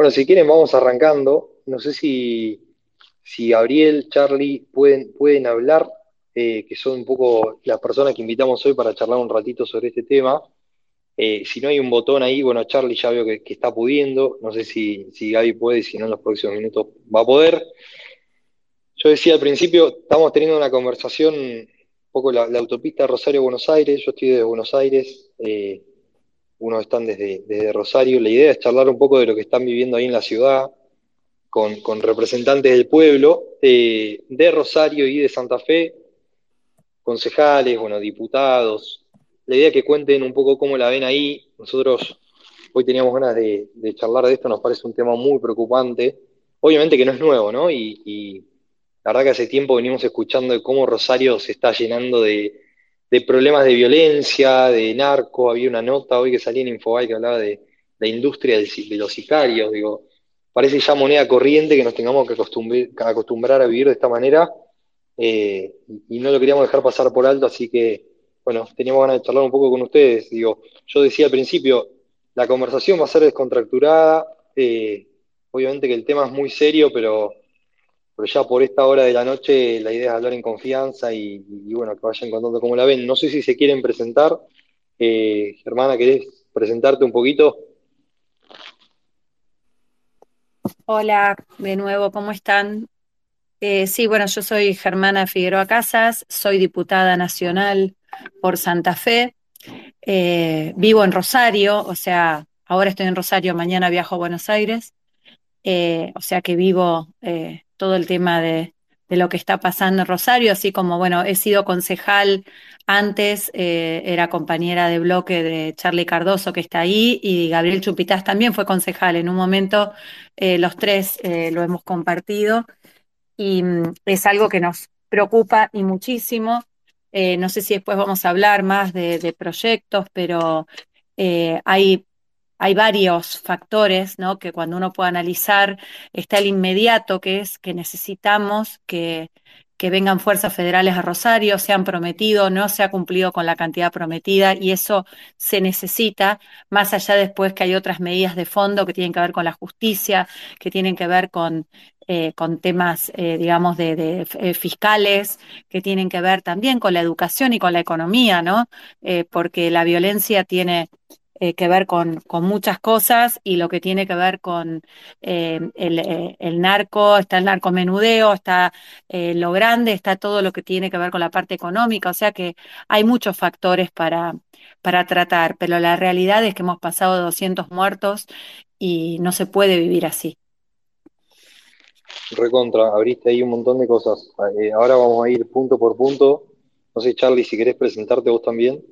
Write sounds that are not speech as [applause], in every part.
Bueno, si quieren vamos arrancando. No sé si, si Gabriel, Charlie pueden, pueden hablar, eh, que son un poco las personas que invitamos hoy para charlar un ratito sobre este tema. Eh, si no hay un botón ahí, bueno, Charlie ya veo que, está pudiendo. No sé si, si Gaby puede, si no en los próximos minutos va a poder. Yo decía al principio, estamos teniendo una conversación, un poco la, autopista Rosario-Buenos Aires, yo estoy desde Buenos Aires, eh, unos están desde, desde, Rosario, la idea es charlar un poco de lo que están viviendo ahí en la ciudad, con, representantes del pueblo, eh, de Rosario y de Santa Fe, concejales, bueno, diputados. La idea es que cuenten un poco cómo la ven ahí. Nosotros hoy teníamos ganas de, charlar de esto, nos parece un tema muy preocupante. Obviamente que no es nuevo, ¿no? y la verdad que hace tiempo venimos escuchando de cómo Rosario se está llenando de, problemas de violencia, de narco. Había una nota hoy que salía en Infobay que hablaba de la industria de los sicarios. Digo, parece ya moneda corriente que nos tengamos que acostumbrar, a vivir de esta manera. Eh, y no lo queríamos dejar pasar por alto, así que, bueno, teníamos ganas de charlar un poco con ustedes. Digo, yo decía al principio, la conversación va a ser descontracturada. Eh, obviamente que el tema es muy serio, pero ya por esta hora de la noche la idea es hablar en confianza y, bueno, que vayan contando cómo la ven. No sé si se quieren presentar. Eh, Germana, ¿querés presentarte un poquito? Hola, de nuevo, ¿cómo están? Eh, sí, bueno, yo soy Germana Figueroa Casas, soy diputada nacional por Santa Fe, eh, vivo en Rosario, o sea, ahora estoy en Rosario, mañana viajo a Buenos Aires, o sea que vivo todo el tema de, lo que está pasando en Rosario, así como, bueno, he sido concejal antes, eh, era compañera de bloque de Charlie Cardoso que está ahí y Gabriel Chupitaz también fue concejal. En un momento eh, los tres eh, lo hemos compartido y mm, es algo que nos preocupa y muchísimo. no sé si después vamos a hablar más de, de proyectos, pero hay hay varios factores, ¿no? Que cuando uno puede analizar, está el inmediato, que es que necesitamos que, que vengan fuerzas federales a Rosario, se han prometido, no se ha cumplido con la cantidad prometida y eso se necesita, más allá después que hay otras medidas de fondo que tienen que ver con la justicia, que tienen que ver con, eh, con temas, eh, digamos, de, eh, fiscales, que tienen que ver también con la educación y con la economía, ¿no? porque la violencia tiene eh, que ver con, muchas cosas y lo que tiene que ver con eh, eh, el, narco, está el narcomenudeo, está lo grande, está todo lo que tiene que ver con la parte económica, o sea que hay muchos factores para, para tratar, pero la realidad es que hemos pasado 200 muertos y no se puede vivir así. Recontra, abriste ahí un montón de cosas. ahora vamos a ir punto por punto. No sé, Charlie, si querés presentarte vos también.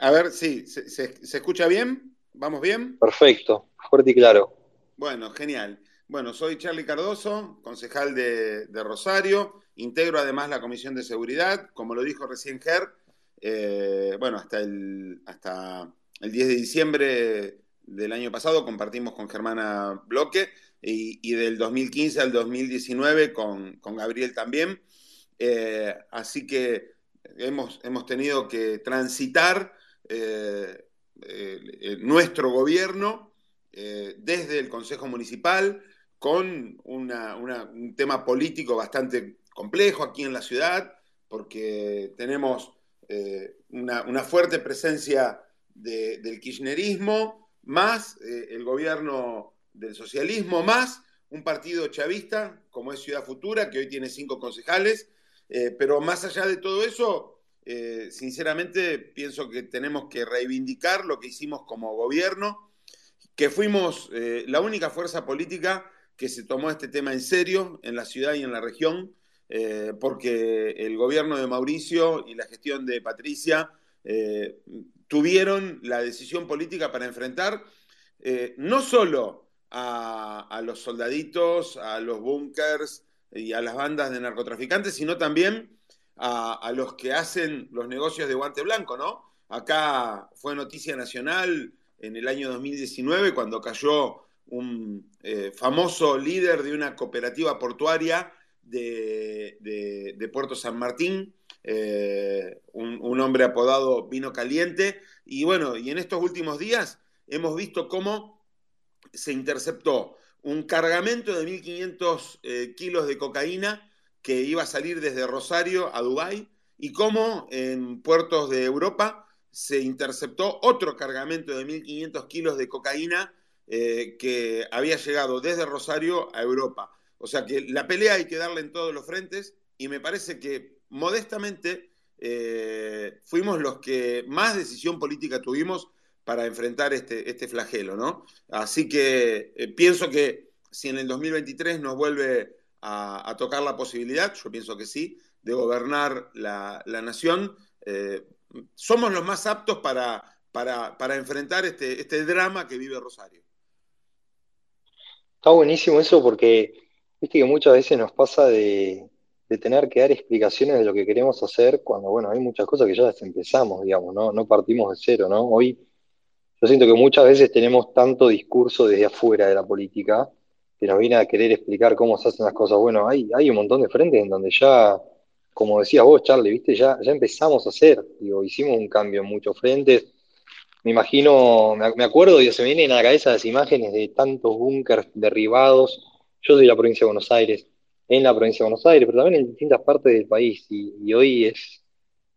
A ver, sí, ¿se, escucha bien? ¿Vamos bien? Perfecto, fuerte y claro. Bueno, genial. Bueno, soy Charlie Cardoso, concejal de, Rosario, integro además la Comisión de Seguridad, como lo dijo recién Ger, eh, bueno, hasta el, hasta el 10 de diciembre del año pasado compartimos con Germana Bloque y, del 2015 al 2019 con, Gabriel también. Eh, así que hemos, hemos tenido que transitar nuestro gobierno eh, desde el Consejo Municipal con un tema político bastante complejo aquí en la ciudad, porque tenemos una, fuerte presencia del kirchnerismo, más el gobierno del socialismo, más un partido chavista como es Ciudad Futura, que hoy tiene cinco concejales, pero más allá de todo eso, eh, sinceramente pienso que tenemos que reivindicar lo que hicimos como gobierno, que fuimos eh, la única fuerza política que se tomó este tema en serio en la ciudad y en la región, eh, porque el gobierno de Mauricio y la gestión de Patricia tuvieron la decisión política para enfrentar no solo a, a los soldaditos, a los búnkers y a las bandas de narcotraficantes, sino también a, los que hacen los negocios de guante blanco, ¿no? Acá fue noticia nacional en el año 2019 cuando cayó un eh, famoso líder de una cooperativa portuaria de, Puerto San Martín, eh, un, hombre apodado Vino Caliente. Y bueno, y en estos últimos días hemos visto cómo se interceptó un cargamento de 1.500 eh, kilos de cocaína que iba a salir desde Rosario a Dubái y cómo en puertos de Europa se interceptó otro cargamento de 1.500 kilos de cocaína eh, que había llegado desde Rosario a Europa. O sea que la pelea hay que darle en todos los frentes y me parece que modestamente eh, fuimos los que más decisión política tuvimos para enfrentar este, este flagelo, ¿no? Así que eh, pienso que si en el 2023 nos vuelve a, tocar la posibilidad, yo pienso que sí, de gobernar la, nación, eh, somos los más aptos para, para, enfrentar este, este drama que vive Rosario. Está buenísimo eso porque, viste que muchas veces nos pasa de, de tener que dar explicaciones de lo que queremos hacer cuando, bueno, hay muchas cosas que ya las empezamos, digamos, ¿no? No partimos de cero, ¿no? Hoy yo siento que muchas veces tenemos tanto discurso desde afuera de la política que nos viene a querer explicar cómo se hacen las cosas. Bueno, hay, hay un montón de frentes en donde ya, como decías vos, Charlie, ¿viste? Ya, ya empezamos a hacer, digo, hicimos un cambio en muchos frentes. Me imagino, me, acuerdo, y se me vienen a la cabeza las imágenes de tantos búnkers derribados. Yo soy de la provincia de Buenos Aires en la provincia de Buenos Aires, pero también en distintas partes del país. Y, hoy es,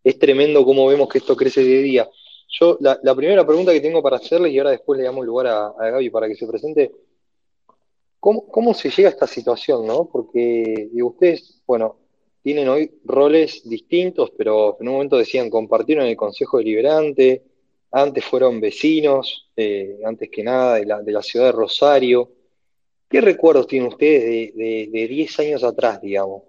es tremendo cómo vemos que esto crece a día. Yo, la, primera pregunta que tengo para hacerle, y ahora después le damos lugar a, a Gaby para que se presente, ¿cómo, ¿cómo, se llega a esta situación, no? Porque ustedes, bueno, tienen hoy roles distintos, pero en un momento decían compartieron el Consejo Deliberante, antes fueron vecinos, eh, antes que nada, de la, ciudad de Rosario. ¿Qué recuerdos tienen ustedes de, 10 años atrás, digamos?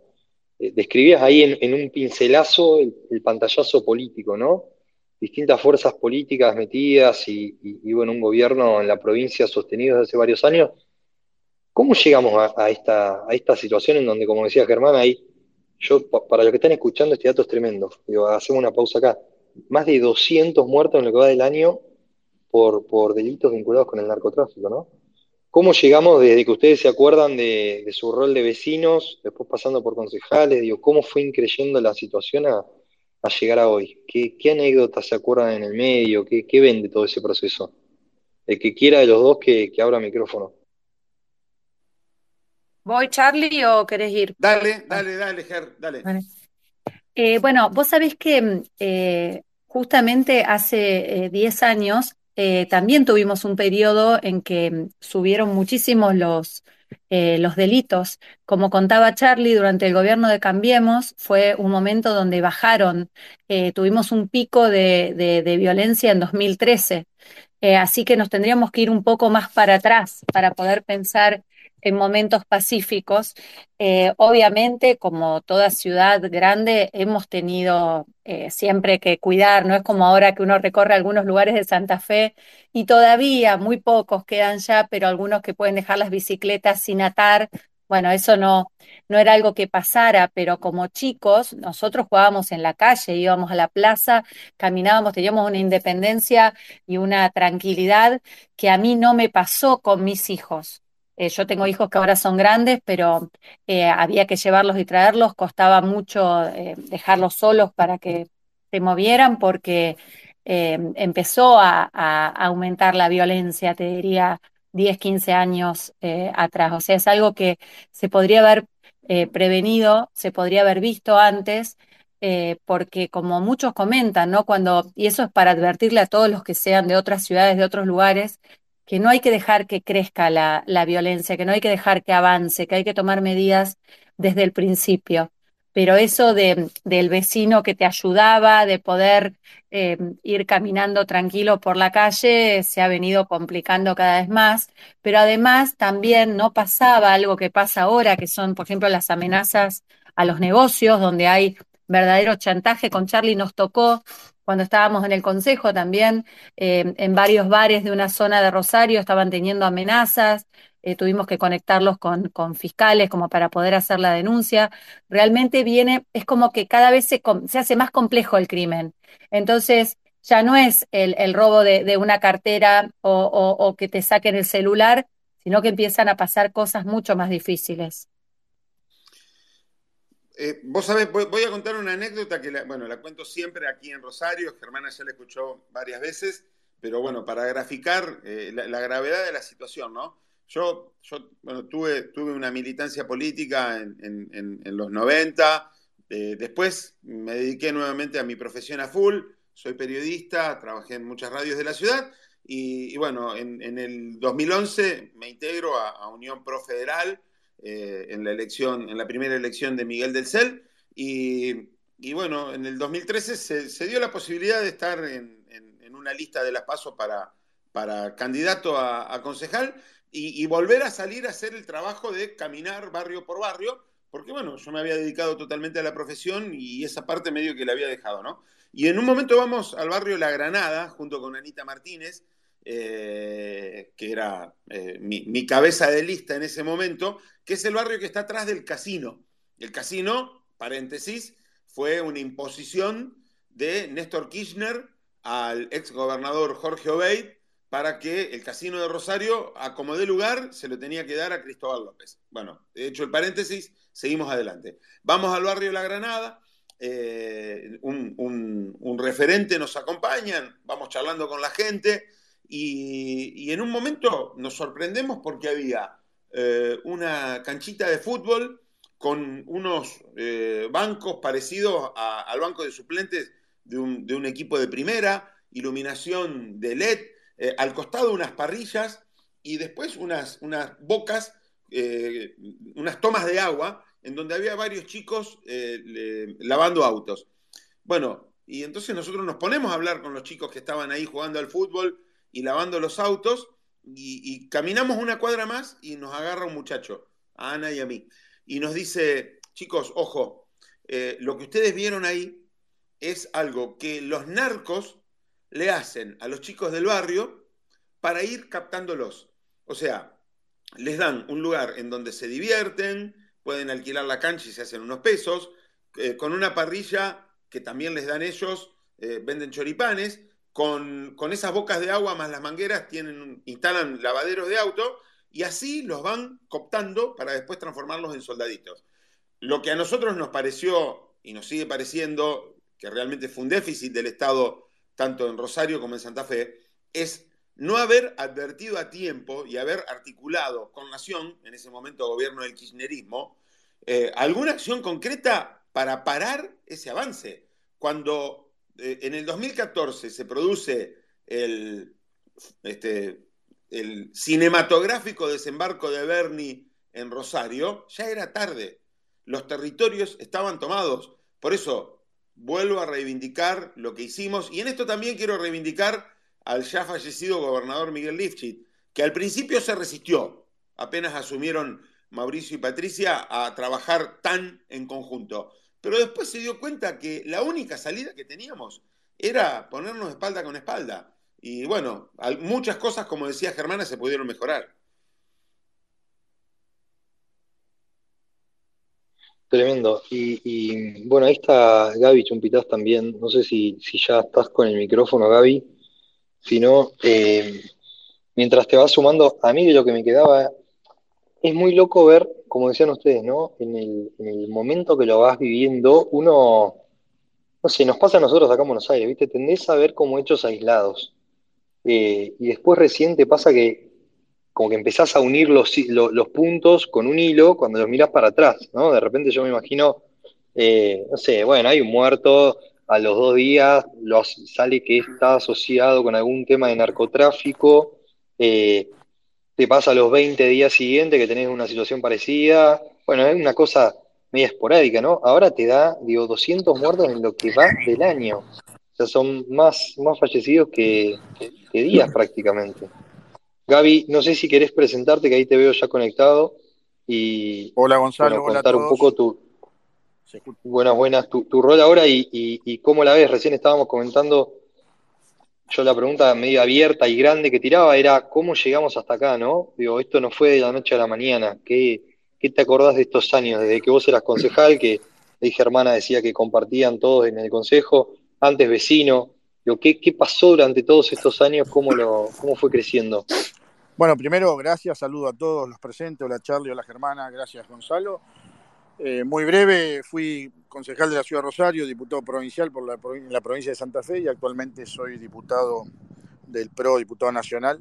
Eh, describías ahí en, un pincelazo el, pantallazo político, ¿no? Distintas fuerzas políticas metidas y, bueno, un gobierno en la provincia sostenido desde hace varios años. ¿Cómo llegamos a, esta, a esta situación en donde, como decía Germán, ahí, yo, para los que están escuchando, este dato es tremendo. Hacemos una pausa acá. Más de 200 muertos en lo que va del año por, por delitos vinculados con el narcotráfico, ¿no? ¿Cómo llegamos desde que ustedes se acuerdan de, su rol de vecinos, después pasando por concejales? ¿Cómo fue increyendo la situación a, llegar a hoy? ¿Qué, anécdotas se acuerdan en el medio? ¿Qué, qué ven de todo ese proceso? El que quiera de los dos que, abra micrófono. ¿Voy, Charlie, o querés ir? Dale, dale, dale, Ger, dale. Eh, bueno, vos sabés que eh, justamente hace 10 eh, años eh, también tuvimos un periodo en que mm, subieron muchísimos los, eh, los delitos. Como contaba Charlie, durante el gobierno de Cambiemos fue un momento donde bajaron, eh, tuvimos un pico de, de, violencia en 2013. así que nos tendríamos que ir un poco más para atrás para poder pensar en momentos pacíficos. Eh, obviamente, como toda ciudad grande, hemos tenido eh, siempre que cuidar, no es como ahora que uno recorre algunos lugares de Santa Fe y todavía muy pocos quedan ya, pero algunos que pueden dejar las bicicletas sin atar. Bueno, eso no, no era algo que pasara, pero como chicos, nosotros jugábamos en la calle, íbamos a la plaza, caminábamos, teníamos una independencia y una tranquilidad que a mí no me pasó con mis hijos. Eh, yo tengo hijos que ahora son grandes, pero eh, había que llevarlos y traerlos, costaba mucho eh, dejarlos solos para que se movieran porque empezó a, aumentar la violencia, te diría, 10, 15 años atrás. O sea, es algo que se podría haber prevenido, se podría haber visto antes. porque como muchos comentan, ¿no? Cuando, y eso es para advertirle a todos los que sean de otras ciudades, de otros lugares, que no hay que dejar que crezca la, violencia, que no hay que dejar que avance, que hay que tomar medidas desde el principio. Pero eso de, del vecino que te ayudaba, de poder eh, ir caminando tranquilo por la calle, se ha venido complicando cada vez más. Pero además también no pasaba algo que pasa ahora, que son, por ejemplo, las amenazas a los negocios, donde hay verdadero chantaje. Con Charlie nos tocó cuando estábamos en el consejo también, eh, en varios bares de una zona de Rosario estaban teniendo amenazas, eh, tuvimos que conectarlos con, con, fiscales como para poder hacer la denuncia. Realmente viene, es como que cada vez se, se hace más complejo el crimen. Entonces, ya no es el, el robo de, de, una cartera o, o que te saquen el celular, sino que empiezan a pasar cosas mucho más difíciles. Eh, vos sabés, voy, a contar una anécdota que, la, bueno, la cuento siempre aquí en Rosario, Germana ya la escuchó varias veces, pero bueno, para graficar eh, la, gravedad de la situación, ¿no? Yo, yo bueno, tuve, tuve una militancia política en, los 90, eh, después me dediqué nuevamente a mi profesión a full, soy periodista, trabajé en muchas radios de la ciudad y, bueno, en, el 2011 me integro a, Unión Pro Federal eh, en la elección, en la primera elección de Miguel del Cel y, bueno, en el 2013 se, dio la posibilidad de estar en, una lista de las pasos para, para candidato a, concejal y, volver a salir a hacer el trabajo de caminar barrio por barrio, porque bueno, yo me había dedicado totalmente a la profesión y esa parte medio que la había dejado, ¿no? Y en un momento vamos al barrio La Granada, junto con Anita Martínez, eh, que era eh, mi, cabeza de lista en ese momento, que es el barrio que está atrás del casino. El casino, paréntesis, fue una imposición de Néstor Kirchner al ex gobernador Jorge Obeid para que el casino de Rosario, a como de lugar, se lo tenía que dar a Cristóbal López. Bueno, de hecho el paréntesis, seguimos adelante. Vamos al barrio La Granada, eh, un, referente nos acompaña, vamos charlando con la gente y, en un momento nos sorprendemos porque había eh, una canchita de fútbol con unos eh, bancos parecidos al banco de suplentes de un, equipo de primera, iluminación de LED, al costado unas parrillas y después unas, unas bocas, unas tomas de agua en donde había varios chicos eh, lavando autos. Bueno, y entonces nosotros nos ponemos a hablar con los chicos que estaban ahí jugando al fútbol y lavando los autos, y, caminamos una cuadra más y nos agarra un muchacho, a Ana y a mí, y nos dice, chicos, ojo, eh, lo que ustedes vieron ahí es algo que los narcos le hacen a los chicos del barrio para ir captándolos. O sea, les dan un lugar en donde se divierten, pueden alquilar la cancha y se hacen unos pesos, eh, con una parrilla que también les dan ellos, eh, venden choripanes, con, esas bocas de agua más las mangueras tienen, instalan lavaderos de auto y así los van cooptando para después transformarlos en soldaditos. Lo que a nosotros nos pareció y nos sigue pareciendo que realmente fue un déficit del Estado tanto en Rosario como en Santa Fe, es no haber advertido a tiempo y haber articulado con Nación, en ese momento gobierno del kirchnerismo, eh, alguna acción concreta para parar ese avance. Cuando en el 2014 se produce el, este, el cinematográfico desembarco de Bernie en Rosario, ya era tarde. Los territorios estaban tomados. Por eso vuelvo a reivindicar lo que hicimos y en esto también quiero reivindicar al ya fallecido gobernador Miguel Lifchit, que al principio se resistió, apenas asumieron Mauricio y Patricia a trabajar tan en conjunto. Pero después se dio cuenta que la única salida que teníamos era ponernos espalda con espalda. Y bueno, muchas cosas, como decía Germana, se pudieron mejorar. Tremendo. Y, bueno, ahí está Gaby Chumpitaz también. No sé si, si ya estás con el micrófono, Gaby sino eh, mientras te vas sumando, a mí lo que me quedaba, es muy loco ver, como decían ustedes, ¿no? En el, momento que lo vas viviendo, uno, no sé, nos pasa a nosotros acá en Buenos Aires, ¿viste? Tendés a ver como hechos aislados. Eh, y después recién te pasa que como que empezás a unir los, los, puntos con un hilo cuando los mirás para atrás, ¿no? De repente yo me imagino, eh, no sé, bueno, hay un muerto, a los dos días los, sale que está asociado con algún tema de narcotráfico, eh, te pasa los 20 días siguientes que tenés una situación parecida, bueno, es una cosa media esporádica, ¿no? Ahora te da, digo, 200 muertos en lo que va del año. O sea, son más, más fallecidos que, días prácticamente. Gaby, no sé si querés presentarte, que ahí te veo ya conectado. Y, Hola Gonzalo, contar un poco tu, Buenas, buenas. Tu, rol ahora y, cómo la ves. Recién estábamos comentando, yo la pregunta medio abierta y grande que tiraba era cómo llegamos hasta acá, ¿no? Digo, esto no fue de la noche a la mañana. ¿Qué, te acordás de estos años? Desde que vos eras concejal, que dije hermana decía que compartían todos en el consejo, antes vecino. Digo, ¿qué, ¿Qué pasó durante todos estos años? ¿Cómo, lo, cómo fue creciendo? Bueno, primero, gracias, saludo a todos los presentes, hola Charlie, hola Germana, gracias Gonzalo. Eh, muy breve, fui concejal de la Ciudad de Rosario, diputado provincial por la, provincia de Santa Fe y actualmente soy diputado del PRO diputado nacional,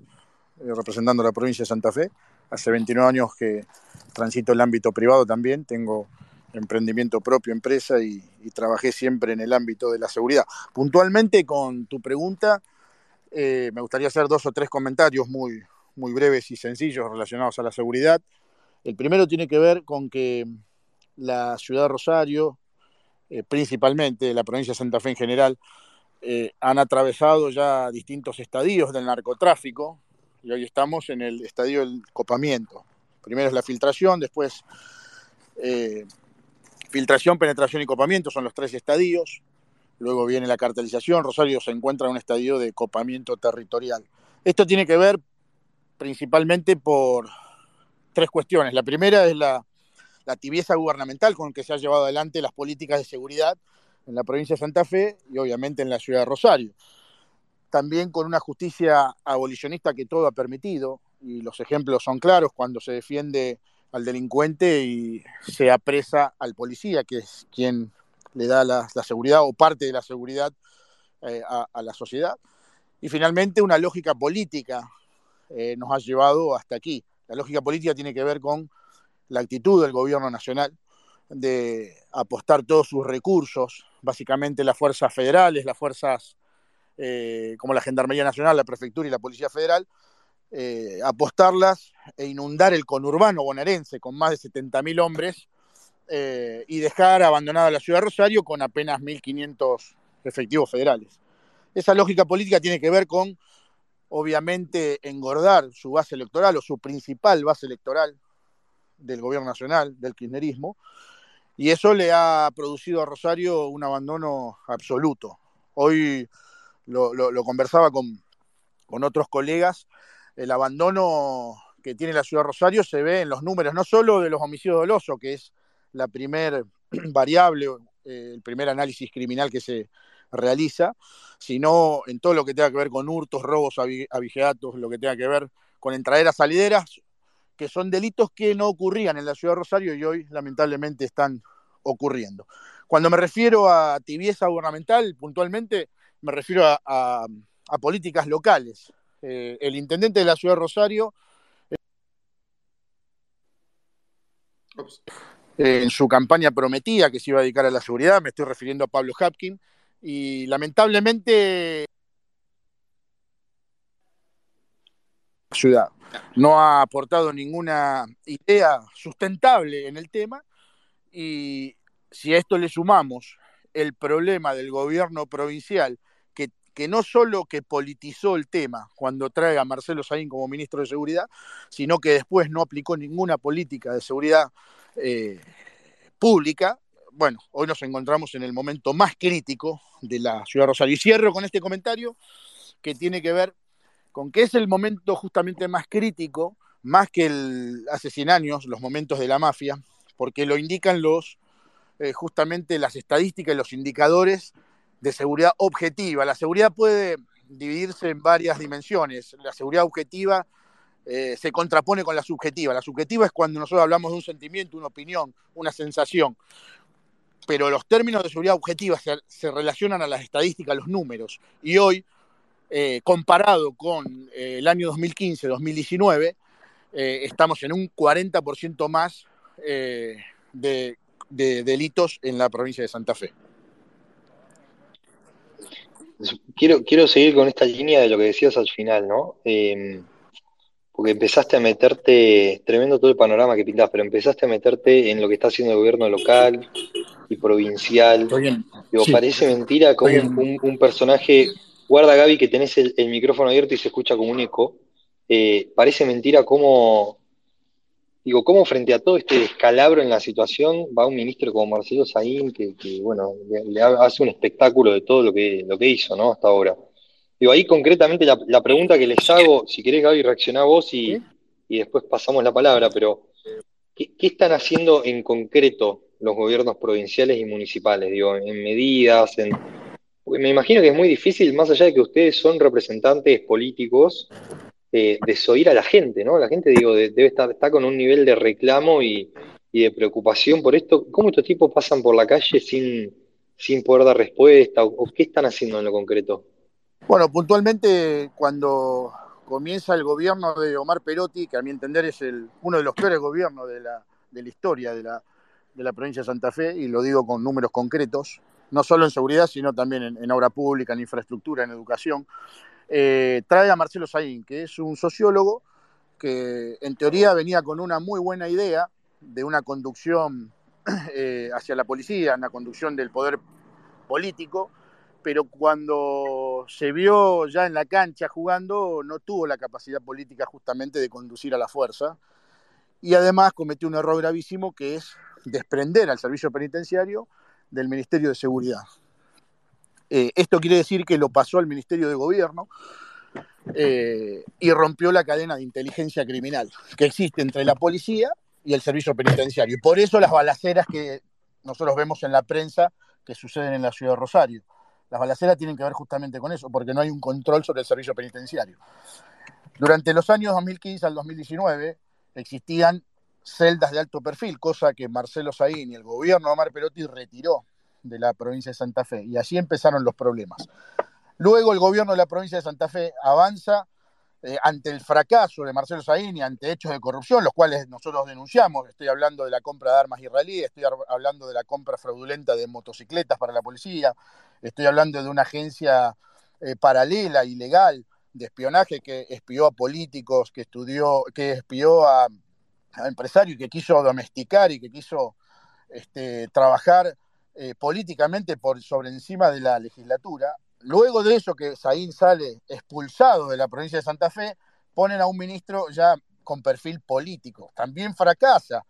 eh, representando la provincia de Santa Fe. Hace 29 años que transito el ámbito privado también, tengo emprendimiento propio, empresa y, trabajé siempre en el ámbito de la seguridad. Puntualmente con tu pregunta, eh, me gustaría hacer dos o tres comentarios muy, muy breves y sencillos relacionados a la seguridad. El primero tiene que ver con que la ciudad de Rosario, eh, principalmente la provincia de Santa Fe en general, eh, han atravesado ya distintos estadios del narcotráfico y hoy estamos en el estadio del copamiento. Primero es la filtración, después eh, filtración, penetración y copamiento son los tres estadios. Luego viene la cartelización. Rosario se encuentra en un estadio de copamiento territorial. Esto tiene que ver principalmente por tres cuestiones. La primera es la, la tibieza gubernamental con que se ha llevado adelante las políticas de seguridad en la provincia de Santa Fe y obviamente en la ciudad de Rosario. También con una justicia abolicionista que todo ha permitido, y los ejemplos son claros cuando se defiende al delincuente y se apresa al policía, que es quien le da la, seguridad o parte de la seguridad eh, a, la sociedad. Y finalmente una lógica política eh, nos ha llevado hasta aquí. La lógica política tiene que ver con la actitud del gobierno nacional de apostar todos sus recursos, básicamente las fuerzas federales, las fuerzas eh, como la Gendarmería Nacional, la Prefectura y la Policía Federal, eh, apostarlas e inundar el conurbano bonaerense con más de 70.000 hombres eh, y dejar abandonada la ciudad de Rosario con apenas 1.500 efectivos federales. Esa lógica política tiene que ver con, obviamente, engordar su base electoral o su principal base electoral del gobierno nacional, del kirchnerismo, y eso le ha producido a Rosario un abandono absoluto. Hoy lo, conversaba con, otros colegas, el abandono que tiene la ciudad de Rosario se ve en los números, no solo de los homicidios dolosos, que es la primer [clears throat] variable, eh, el primer análisis criminal que se realiza, sino en todo lo que tenga que ver con hurtos, robos, abigeatos, lo que tenga que ver con entraderas, salideras, que son delitos que no ocurrían en la ciudad de Rosario y hoy lamentablemente están ocurriendo. Cuando me refiero a tibieza gubernamental, puntualmente me refiero a, políticas locales. Eh, el intendente de la ciudad de Rosario, en su campaña prometía que se iba a dedicar a la seguridad, me estoy refiriendo a Pablo Hapkin, y lamentablemente ciudad no ha aportado ninguna idea sustentable en el tema y si a esto le sumamos el problema del gobierno provincial, que, que no solo que politizó el tema cuando trae a Marcelo Saín como ministro de Seguridad, sino que después no aplicó ninguna política de seguridad eh, pública, bueno, hoy nos encontramos en el momento más crítico de la ciudad de Rosario. Y cierro con este comentario que tiene que ver con que es el momento justamente más crítico, más que el, hace 100 años, los momentos de la mafia, porque lo indican los, eh, justamente las estadísticas y los indicadores de seguridad objetiva. La seguridad puede dividirse en varias dimensiones. La seguridad objetiva eh, se contrapone con la subjetiva. La subjetiva es cuando nosotros hablamos de un sentimiento, una opinión, una sensación. Pero los términos de seguridad objetiva se, relacionan a las estadísticas, a los números. Y hoy, eh, comparado con el año 2015-2019, estamos en un 40% más eh, de, delitos en la provincia de Santa Fe. Quiero, quiero seguir con esta línea de lo que decías al final, ¿no? Em, porque empezaste a meterte, tremendo todo el panorama que pintás, pero empezaste a meterte en lo que está haciendo el gobierno local y provincial. Digo, parece mentira como un, personaje, guarda Gaby que tenés el, micrófono abierto y se escucha como un eco, eh, parece mentira cómo Digo, ¿cómo frente a todo este descalabro en la situación va un ministro como Marcelo Saín, que, bueno, le, hace un espectáculo de todo lo que, lo que hizo, ¿no? Hasta ahora. Digo, ahí concretamente la, pregunta que les hago, si querés, Gaby, reaccioná vos y, después pasamos la palabra, pero ¿qué, están haciendo en concreto los gobiernos provinciales y municipales? Digo, en medidas, en... Me imagino que es muy difícil, más allá de que ustedes son representantes políticos, eh, desoír a la gente, ¿no? La gente, digo, debe estar con un nivel de reclamo y, de preocupación por esto. ¿Cómo estos tipos pasan por la calle sin, sin poder dar respuesta? O, qué están haciendo en lo concreto? Bueno, puntualmente cuando comienza el gobierno de Omar Perotti, que a mi entender es uno de los peores gobiernos de la, de la historia de la, de la provincia de Santa Fe, y lo digo con números concretos, no solo en seguridad, sino también en, obra pública, en infraestructura, en educación, eh, trae a Marcelo Saín, que es un sociólogo que en teoría venía con una muy buena idea de una conducción [clears throat] eh, hacia la policía, una conducción del poder político, pero cuando se vio ya en la cancha jugando, no tuvo la capacidad política justamente de conducir a la fuerza. Y además cometió un error gravísimo que es desprender al servicio penitenciario del Ministerio de Seguridad. Eh, esto quiere decir que lo pasó al Ministerio de Gobierno eh, y rompió la cadena de inteligencia criminal que existe entre la policía y el servicio penitenciario. Y por eso las balaceras que nosotros vemos en la prensa que suceden en la ciudad de Rosario. Las balaceras tienen que ver justamente con eso, porque no hay un control sobre el servicio penitenciario. Durante los años 2015 al 2019 existían celdas de alto perfil, cosa que Marcelo Saín y el gobierno de Omar Perotti retiró de la provincia de Santa Fe. Y así empezaron los problemas. Luego el gobierno de la provincia de Santa Fe avanza eh, ante el fracaso de Marcelo Saín y ante hechos de corrupción, los cuales nosotros denunciamos. Estoy hablando de la compra de armas israelíes, estoy hablando de la compra fraudulenta de motocicletas para la policía, estoy hablando de una agencia eh, paralela, ilegal, de espionaje que espió a políticos, que estudió, que espió a, empresarios, que quiso domesticar y que quiso este, trabajar eh, políticamente por sobre encima de la legislatura. Luego de eso, que Saín sale expulsado de la provincia de Santa Fe, ponen a un ministro ya con perfil político. También fracasa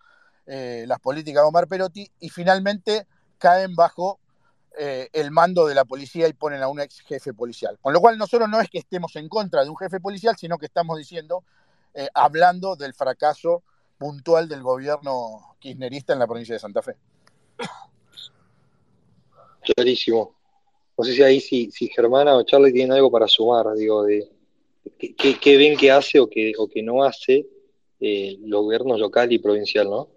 eh, las políticas de Omar Perotti y finalmente caen bajo eh, el mando de la policía y ponen a un ex jefe policial. Con lo cual nosotros no es que estemos en contra de un jefe policial, sino que estamos diciendo, hablando del fracaso puntual del gobierno kirchnerista en la provincia de Santa Fe. Clarísimo no sé si ahí si, si Germana o Charlie tienen algo para sumar, digo, de qué, ven que hace o que, o que no hace eh, el gobierno local y provincial, ¿no?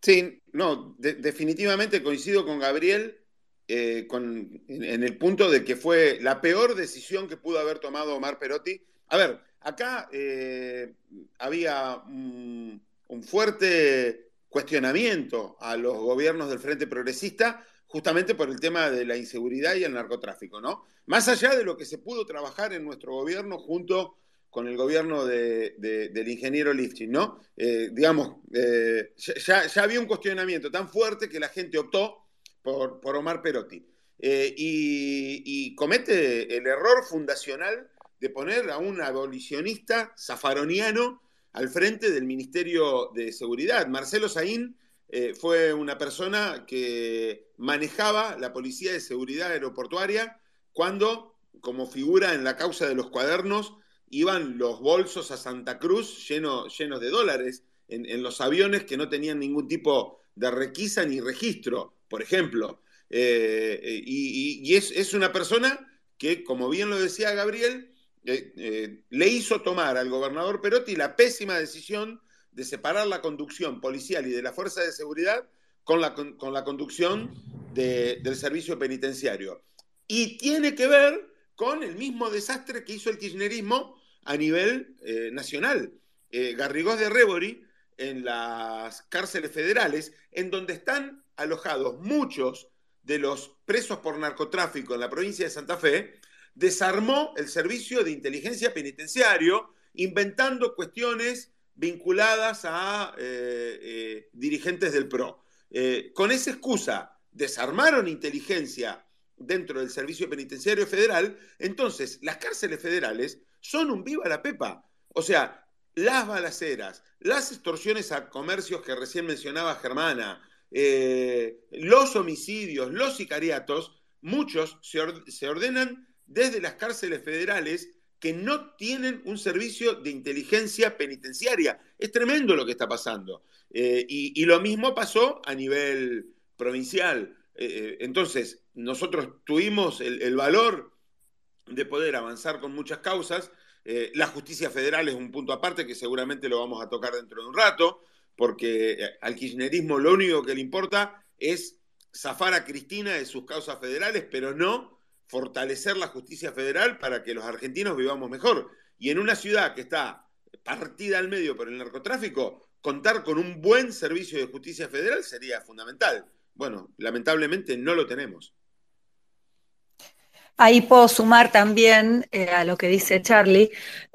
Sí, no, definitivamente coincido con Gabriel eh, en, el punto de que fue la peor decisión que pudo haber tomado Omar Perotti. A ver, acá eh, había un fuerte cuestionamiento a los gobiernos del Frente Progresista justamente por el tema de la inseguridad y el narcotráfico, ¿no? Más allá de lo que se pudo trabajar en nuestro gobierno junto con el gobierno del ingeniero Lifchin, ¿no? Eh, digamos, eh, ya, había un cuestionamiento tan fuerte que la gente optó por, Omar Perotti. Y, comete el error fundacional de poner a un abolicionista zafaroniano al frente del Ministerio de Seguridad. Marcelo Saín eh, fue una persona que manejaba la Policía de Seguridad Aeroportuaria cuando, como figura en la causa de los cuadernos, iban los bolsos a Santa Cruz llenos de dólares en, los aviones que no tenían ningún tipo de requisa ni registro, por ejemplo. Eh, y, es, una persona que, como bien lo decía Gabriel, eh, le hizo tomar al gobernador Perotti la pésima decisión de separar la conducción policial y de la fuerza de seguridad con la, con la conducción del servicio penitenciario. Y tiene que ver con el mismo desastre que hizo el kirchnerismo a nivel eh, nacional. Eh, Garrigós de Rebori, en las cárceles federales, en donde están alojados muchos de los presos por narcotráfico en la provincia de Santa Fe, desarmó el servicio de inteligencia penitenciario, inventando cuestiones vinculadas a eh, eh, dirigentes del PRO. Eh, con esa excusa desarmaron inteligencia dentro del Servicio Penitenciario Federal, entonces las cárceles federales son un viva la pepa. O sea, las balaceras, las extorsiones a comercios que recién mencionaba Germana, los homicidios, los sicariatos, muchos se ordenan desde las cárceles federales que no tienen un servicio de inteligencia penitenciaria. Es tremendo lo que está pasando. Eh, y, lo mismo pasó a nivel provincial. Eh, eh, entonces, nosotros tuvimos el, valor de poder avanzar con muchas causas. la justicia federal es un punto aparte que seguramente lo vamos a tocar dentro de un rato, porque al kirchnerismo lo único que le importa es zafar a Cristina de sus causas federales, pero no fortalecer la justicia federal para que los argentinos vivamos mejor. Y en una ciudad que está partida al medio por el narcotráfico, contar con un buen servicio de justicia federal sería fundamental. Bueno, lamentablemente no lo tenemos. Ahí puedo sumar también eh, a lo que dice Charlie,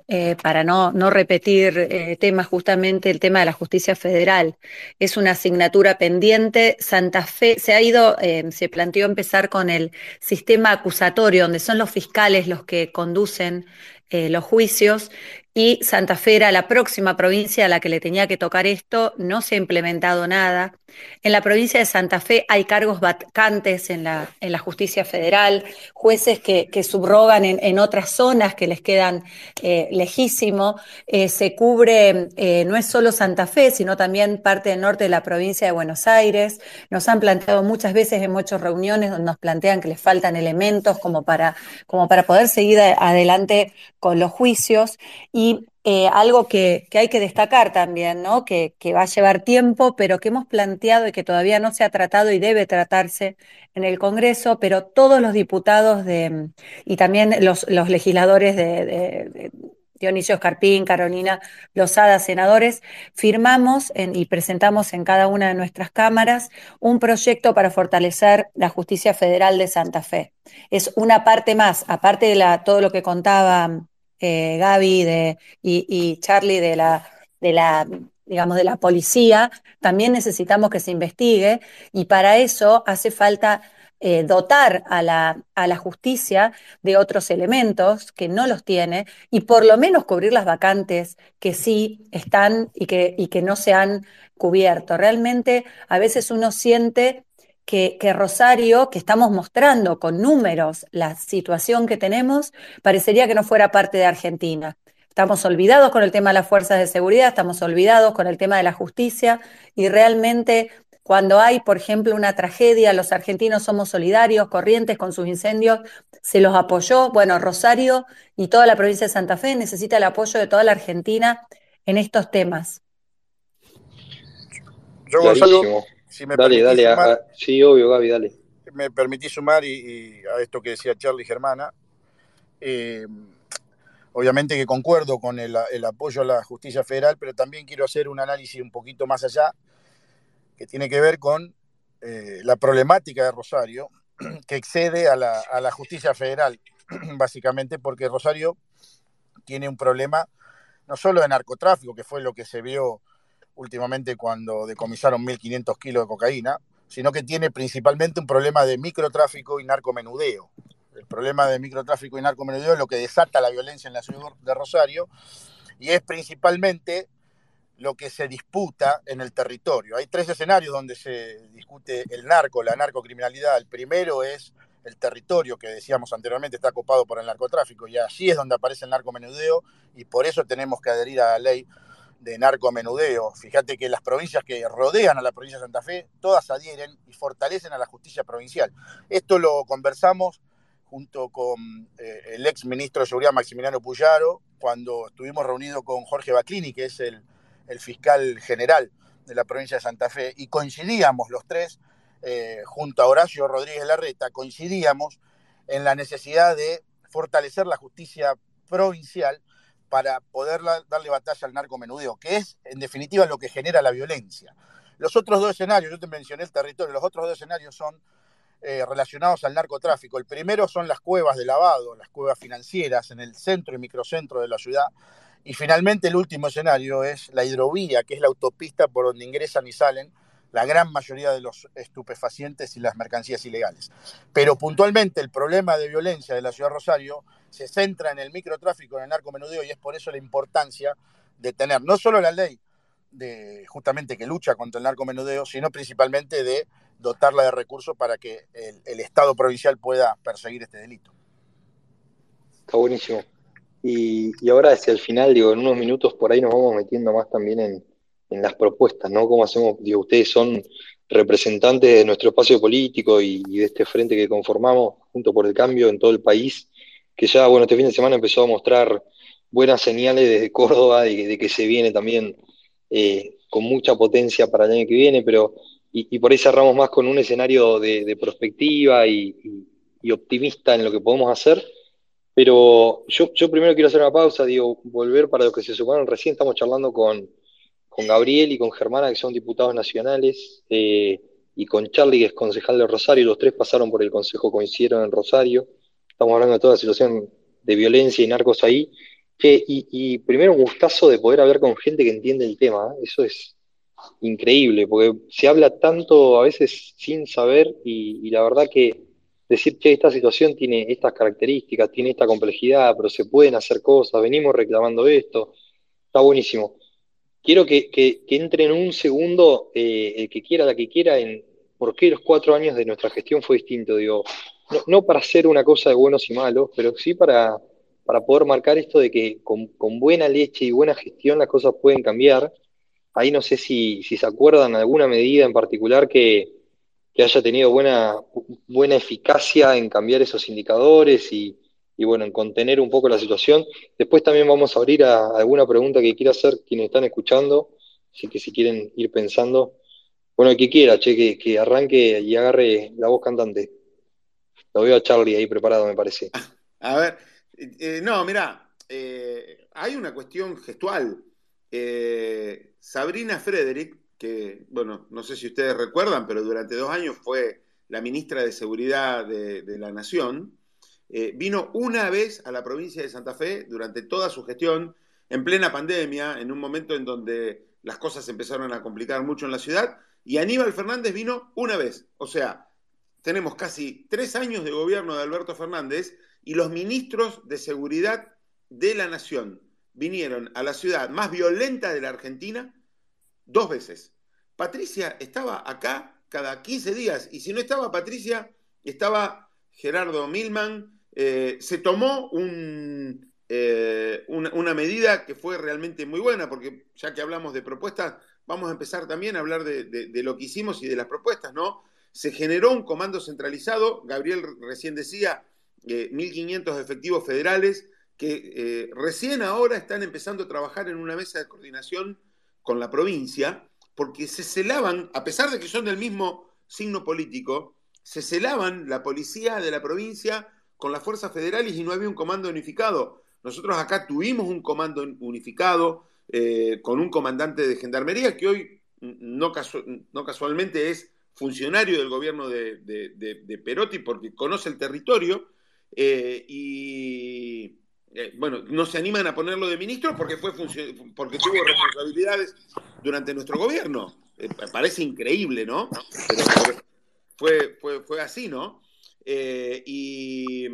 eh, para no, no repetir eh, temas, justamente el tema de la justicia federal. Es una asignatura pendiente. Santa Fe se ha ido, se planteó empezar con el sistema acusatorio, donde son los fiscales los que conducen los juicios y Santa Fe era la próxima provincia a la que le tenía que tocar esto, no se ha implementado nada. En la provincia de Santa Fe hay cargos vacantes en la, en la justicia federal, jueces que, subrogan en, otras zonas que les quedan eh, lejísimo. Eh, se cubre, eh, no es solo Santa Fe, sino también parte del norte de la provincia de Buenos Aires. Nos han planteado muchas veces en muchas reuniones donde nos plantean que les faltan elementos como para, como para poder seguir adelante con los juicios. Y eh, algo que, hay que destacar también, ¿no? Que, va a llevar tiempo, pero que hemos planteado y que todavía no se ha tratado y debe tratarse en el Congreso, pero todos los diputados de, y también los, legisladores de, Dionisio Escarpín, Carolina Lozada, senadores, firmamos y presentamos en cada una de nuestras cámaras un proyecto para fortalecer la justicia federal de Santa Fe. Es una parte más, aparte de todo lo que contaba eh, Gaby de, y, Charlie de la, de la digamos, de la policía, también necesitamos que se investigue y para eso hace falta eh, dotar a la, a la, justicia de otros elementos que no los tiene y por lo menos cubrir las vacantes que sí están y que, y que no se han cubierto. Realmente a veces uno siente que, Rosario, que estamos mostrando con números la situación que tenemos, parecería que no fuera parte de Argentina. Estamos olvidados con el tema de las fuerzas de seguridad, estamos olvidados con el tema de la justicia y realmente cuando hay, por ejemplo, una tragedia, los argentinos somos solidarios, corrientes con sus incendios, se los apoyó. Bueno, Rosario y toda la provincia de Santa Fe necesita el apoyo de toda la Argentina en estos temas. Yo, Gonzalo, si me dale, dale, sumar, sí, obvio, Gaby, dale. Me permití sumar y, a esto que decía Charlie Germana. Eh, obviamente que concuerdo con el, apoyo a la justicia federal, pero también quiero hacer un análisis un poquito más allá, que tiene que ver con eh, la problemática de Rosario, [clears throat] que excede a la, a la justicia federal, [clears throat] básicamente porque Rosario tiene un problema no solo de narcotráfico, que fue lo que se vio últimamente cuando decomisaron 1.500 kilos de cocaína, sino que tiene principalmente un problema de microtráfico y narcomenudeo. El problema de microtráfico y narcomenudeo es lo que desata la violencia en la ciudad de Rosario y es principalmente lo que se disputa en el territorio. Hay tres escenarios donde se discute el narco, la narcocriminalidad. El primero es el territorio que decíamos anteriormente está ocupado por el narcotráfico y allí es donde aparece el narcomenudeo y por eso tenemos que adherir a la ley de narcomenudeo. Fíjate que las provincias que rodean a la provincia de Santa Fe, todas adhieren y fortalecen a la justicia provincial. Esto lo conversamos junto con eh, el ex ministro de Seguridad Maximiliano Puyaro, cuando estuvimos reunidos con Jorge Baclini, que es el, fiscal general de la provincia de Santa Fe, y coincidíamos los tres, eh, junto a Horacio Rodríguez Larreta, coincidíamos en la necesidad de fortalecer la justicia provincial para poder darle batalla al narcomenudeo, que es en definitiva lo que genera la violencia. Los otros dos escenarios, yo te mencioné el territorio, los otros dos escenarios son eh, relacionados al narcotráfico. El primero son las cuevas de lavado, las cuevas financieras en el centro y microcentro de la ciudad. Y finalmente el último escenario es la hidrovía, que es la autopista por donde ingresan y salen la gran mayoría de los estupefacientes y las mercancías ilegales. Pero puntualmente el problema de violencia de la ciudad de Rosario se centra en el microtráfico, en el narcomenudeo, y es por eso la importancia de tener no solo la ley de justamente que lucha contra el narcomenudeo, sino principalmente de dotarla de recursos para que el, Estado provincial pueda perseguir este delito. Está buenísimo. Y, y, ahora hacia el final, digo, en unos minutos por ahí nos vamos metiendo más también en, en las propuestas, ¿no? ¿Cómo hacemos? Digo, ustedes son representantes de nuestro espacio político y, de este frente que conformamos junto por el cambio en todo el país, que ya, bueno, este fin de semana empezó a mostrar buenas señales desde [laughs] Córdoba de, que se viene también eh, con mucha potencia para el año que viene, pero y, por ahí cerramos más con un escenario de, de prospectiva y, y optimista en lo que podemos hacer. Pero yo, yo primero quiero hacer una pausa, digo, volver para los que se sumaron recién, estamos charlando con, con Gabriel y con Germana, que son diputados nacionales, eh, y con Charlie, que es concejal de Rosario, los tres pasaron por el consejo, coincidieron en Rosario, estamos hablando de toda la situación de violencia y narcos ahí, y, primero un gustazo de poder hablar con gente que entiende el tema, ¿eh? eso es increíble, porque se habla tanto a veces sin saber, y la verdad que decir que esta situación tiene estas características, tiene esta complejidad, pero se pueden hacer cosas, venimos reclamando esto, está buenísimo. Quiero que, entre en un segundo eh, el que quiera, la que quiera, en por qué los cuatro años de nuestra gestión fue distinto. Digo, no, para hacer una cosa de buenos y malos, pero sí para, para poder marcar esto de que con, buena leche y buena gestión las cosas pueden cambiar. Ahí no sé si, si se acuerdan alguna medida en particular que, que haya tenido buena, buena eficacia en cambiar esos indicadores y, bueno, en contener un poco la situación. Después también vamos a abrir a, alguna pregunta que quiera hacer quienes están escuchando, así que si quieren ir pensando. Bueno, el que quiera, che, que, arranque y agarre la voz cantante. Lo veo a Charlie ahí preparado, me parece. [laughs] A ver, eh, no, mira, eh, hay una cuestión gestual. Eh, Sabrina Frederick, que, bueno, no sé si ustedes recuerdan, pero durante dos años fue la ministra de Seguridad de, la Nación, vino una vez a la provincia de Santa Fe durante toda su gestión, en plena pandemia, en un momento en donde las cosas empezaron a complicar mucho en la ciudad, y Aníbal Fernández vino una vez. O sea, tenemos casi tres años de gobierno de Alberto Fernández y los ministros de Seguridad de la Nación vinieron a la ciudad más violenta de la Argentina dos veces. Patricia estaba acá cada 15 días y si no estaba Patricia, estaba Gerardo Milman. Eh, se tomó eh, una, medida que fue realmente muy buena, porque ya que hablamos de propuestas, vamos a empezar también a hablar de, lo que hicimos y de las propuestas, ¿no? Se generó un comando centralizado, Gabriel recién decía, 1.500 eh, efectivos federales que recién ahora están empezando a trabajar en una mesa de coordinación con la provincia, porque se celaban, a pesar de que son del mismo signo político, se celaban la policía de la provincia con las fuerzas federales y no había un comando unificado. Nosotros acá tuvimos un comando unificado eh, con un comandante de gendarmería que hoy no, casualmente es funcionario del gobierno de, Perotti porque conoce el territorio eh, y, eh, bueno, no se animan a ponerlo de ministro porque, fue porque tuvo responsabilidades durante nuestro gobierno. Eh, parece increíble, ¿no? Pero, fue, fue, fue, así, ¿no? Y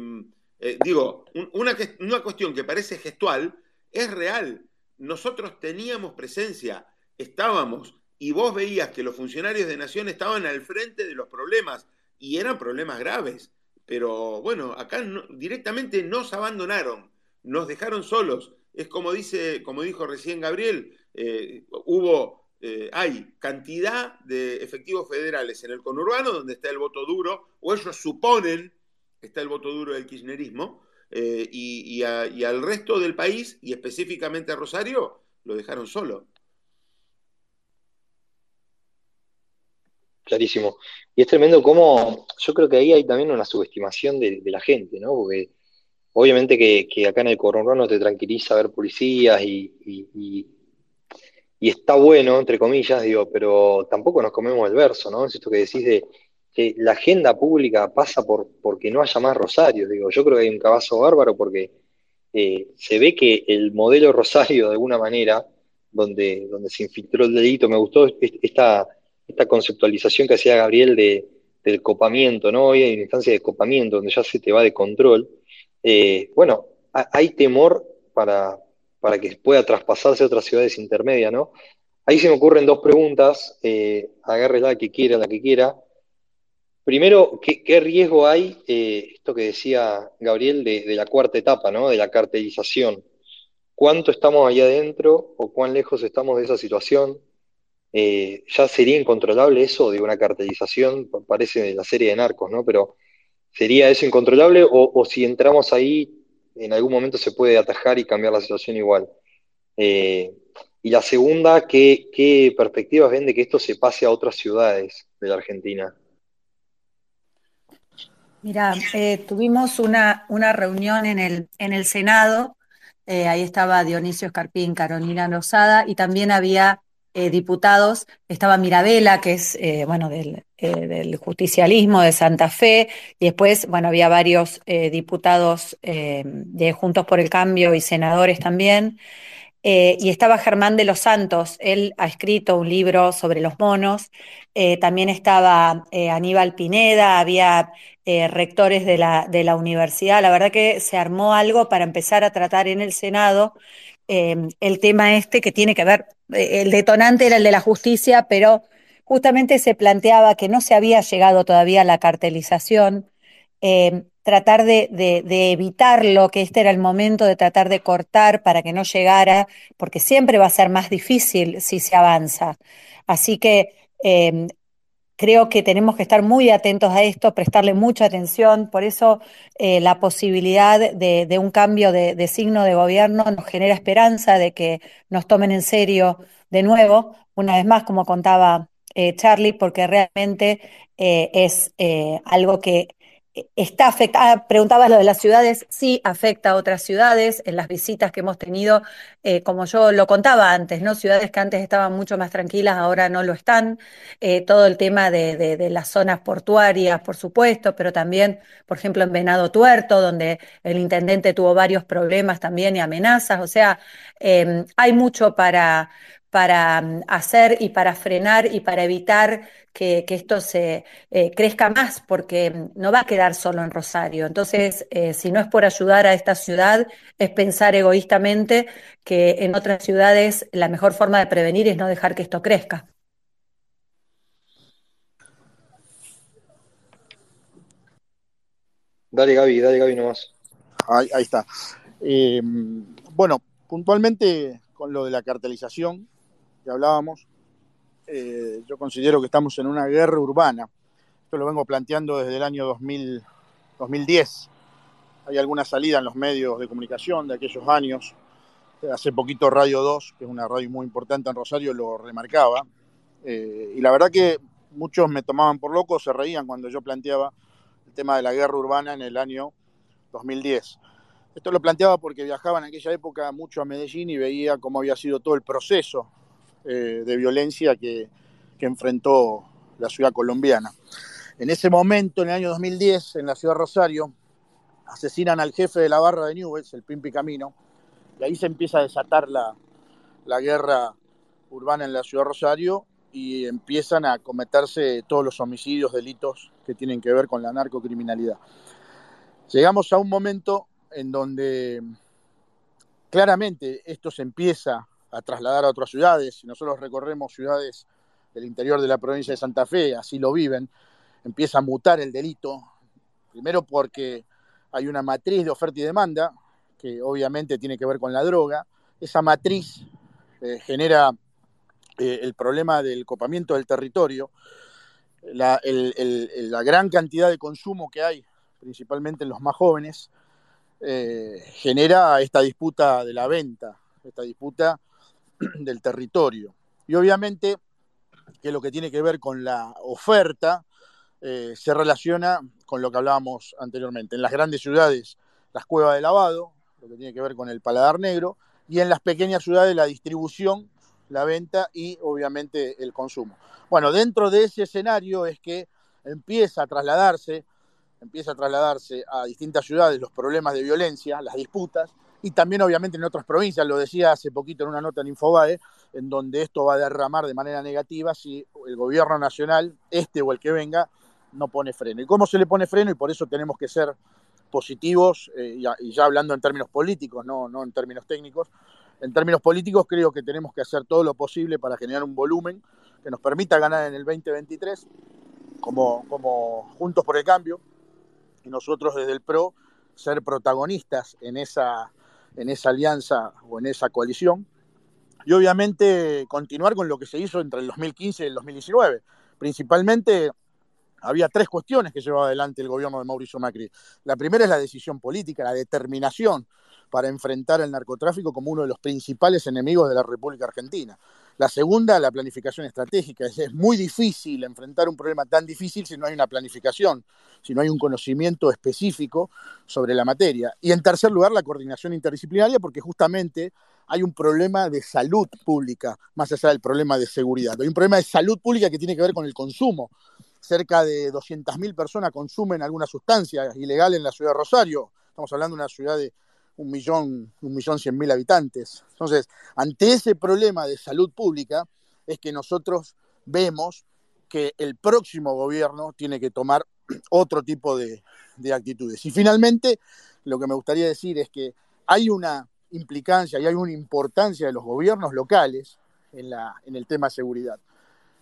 digo, una, una cuestión que parece gestual es real. Nosotros teníamos presencia, estábamos, y vos veías que los funcionarios de Nación estaban al frente de los problemas, y eran problemas graves. Pero bueno, acá directamente nos abandonaron nos dejaron solos. Es como dice, como dijo recién Gabriel, eh, hubo, eh, hay cantidad de efectivos federales en el conurbano donde está el voto duro, o ellos suponen que está el voto duro del kirchnerismo, eh, y, al resto del país, y específicamente a Rosario, lo dejaron solo. Clarísimo. Y es tremendo cómo, yo creo que ahí hay también una subestimación de, la gente, ¿no? Porque Obviamente que, acá en el no te tranquiliza ver policías y, está bueno, entre comillas, digo, pero tampoco nos comemos el verso, ¿no? Es esto que decís de que la agenda pública pasa por porque no haya más Rosario, digo, yo creo que hay un cabazo bárbaro porque eh, se ve que el modelo Rosario, de alguna manera, donde, donde se infiltró el delito, me gustó esta, esta conceptualización que hacía Gabriel de, del copamiento, ¿no? Hoy hay una instancia de copamiento donde ya se te va de control eh, bueno, hay temor para, para, que pueda traspasarse a otras ciudades intermedias, ¿no? Ahí se me ocurren dos preguntas, eh, la que quiera, la que quiera. Primero, ¿qué, riesgo hay, eh, esto que decía Gabriel, de, la cuarta etapa, ¿no? De la cartelización. ¿Cuánto estamos ahí adentro o cuán lejos estamos de esa situación? Eh, ya sería incontrolable eso de una cartelización, parece la serie de narcos, ¿no? Pero ¿Sería eso incontrolable o, si entramos ahí, en algún momento se puede atajar y cambiar la situación igual? Eh, y la segunda, ¿qué, perspectivas ven de que esto se pase a otras ciudades de la Argentina? Mira, eh, tuvimos una, una reunión en el, en el Senado, ahí estaba Dionisio Escarpín, Carolina Lozada, y también había eh, diputados, estaba Mirabela, que es, bueno, del, del, justicialismo de Santa Fe, y después, bueno, había varios diputados de Juntos por el Cambio y senadores también. Eh, y estaba Germán de los Santos, él ha escrito un libro sobre los monos, eh, también estaba eh, Aníbal Pineda, había rectores de la, de la universidad, la verdad que se armó algo para empezar a tratar en el Senado el tema este que tiene que ver, el detonante era el de la justicia, pero justamente se planteaba que no se había llegado todavía a la cartelización tratar de, de, evitarlo, que este era el momento de tratar de cortar para que no llegara, porque siempre va a ser más difícil si se avanza. Así que em, creo que tenemos que estar muy atentos a esto, prestarle mucha atención, por eso eh, la posibilidad de, de un cambio de, signo de gobierno nos genera esperanza de que nos tomen en serio de nuevo, una vez más, como contaba eh, Charlie, porque realmente eh, es algo que está afectada, ah, preguntabas lo de las ciudades, sí afecta a otras ciudades, en las visitas que hemos tenido, eh, como yo lo contaba antes, ¿no? Ciudades que antes estaban mucho más tranquilas, ahora no lo están. Eh, todo el tema de, las zonas portuarias, por supuesto, pero también, por ejemplo, en Venado Tuerto, donde el intendente tuvo varios problemas también y amenazas. O sea, em, hay mucho para, para mm, hacer y para frenar y para evitar que, esto se eh, crezca más, porque mm, no va a quedar solo en Rosario. Entonces, eh, si no es por ayudar a esta ciudad, es pensar egoístamente que en otras ciudades la mejor forma de prevenir es no dejar que esto crezca. Dale Gaby, dale Gaby nomás. Ahí, ahí está. Eh, bueno, puntualmente con lo de la cartelización, que hablábamos, eh, yo considero que estamos en una guerra urbana. Esto lo vengo planteando desde el año 2000, 2010. Hay alguna salida en los medios de comunicación de aquellos años. Hace poquito Radio 2, que es una radio muy importante en Rosario, lo remarcaba. Eh, y la verdad que muchos me tomaban por loco, se reían cuando yo planteaba el tema de la guerra urbana en el año 2010. Esto lo planteaba porque viajaba en aquella época mucho a Medellín y veía cómo había sido todo el proceso eh, de violencia que, enfrentó la ciudad colombiana. En ese momento, en el año 2010, en la ciudad de Rosario, asesinan al jefe de la barra de Newells, el Pimpi Camino, y ahí se empieza a desatar la, la guerra urbana en la ciudad Rosario y empiezan a cometerse todos los homicidios, delitos que tienen que ver con la narcocriminalidad. Llegamos a un momento en donde claramente esto se empieza a trasladar a otras ciudades. Si nosotros recorremos ciudades del interior de la provincia de Santa Fe, así lo viven, empieza a mutar el delito, primero porque hay una matriz de oferta y demanda, que obviamente tiene que ver con la droga. Esa matriz eh, genera eh, el problema del copamiento del territorio, la, la, gran cantidad de consumo que hay, principalmente en los más jóvenes, eh, genera esta disputa de la venta, esta disputa [clears throat] del territorio. Y obviamente que lo que tiene que ver con la oferta eh, se relaciona con lo que hablábamos anteriormente. En las grandes ciudades, las cuevas de lavado, lo que tiene que ver con el paladar negro, y en las pequeñas ciudades la distribución, la venta y obviamente el consumo. Bueno, dentro de ese escenario es que empieza a trasladarse, empieza a trasladarse a distintas ciudades los problemas de violencia, las disputas, y también obviamente en otras provincias, lo decía hace poquito en una nota en Infobae, en donde esto va a derramar de manera negativa si el gobierno nacional, este o el que venga, no pone freno. ¿Y cómo se le pone freno? Y por eso tenemos que ser positivos, eh, y, ya hablando en términos políticos, no, no en términos técnicos, en términos políticos creo que tenemos que hacer todo lo posible para generar un volumen que nos permita ganar en el 2023 como, como Juntos por el Cambio y nosotros desde el PRO ser protagonistas en esa en esa alianza o en esa coalición. Y obviamente continuar con lo que se hizo entre el 2015 y el 2019. Principalmente había tres cuestiones que llevaba adelante el gobierno de Mauricio Macri. La primera es la decisión política, la determinación para enfrentar el narcotráfico como uno de los principales enemigos de la República Argentina. La segunda, la planificación estratégica. Es, muy difícil enfrentar un problema tan difícil si no hay una planificación, si no hay un conocimiento específico sobre la materia. Y en tercer lugar, la coordinación interdisciplinaria, porque justamente hay un problema de salud pública, más allá del problema de seguridad. Hay un problema de salud pública que tiene que ver con el consumo. Cerca de 200.000 personas consumen alguna sustancia ilegal en la ciudad de Rosario. Estamos hablando de una ciudad de un millón, un millón cien mil habitantes. Entonces, ante ese problema de salud pública, es que nosotros vemos que el próximo gobierno tiene que tomar [clears throat] otro tipo de, actitudes. Y finalmente, lo que me gustaría decir es que hay una implicancia y hay una importancia de los gobiernos locales en, la, en el tema de seguridad.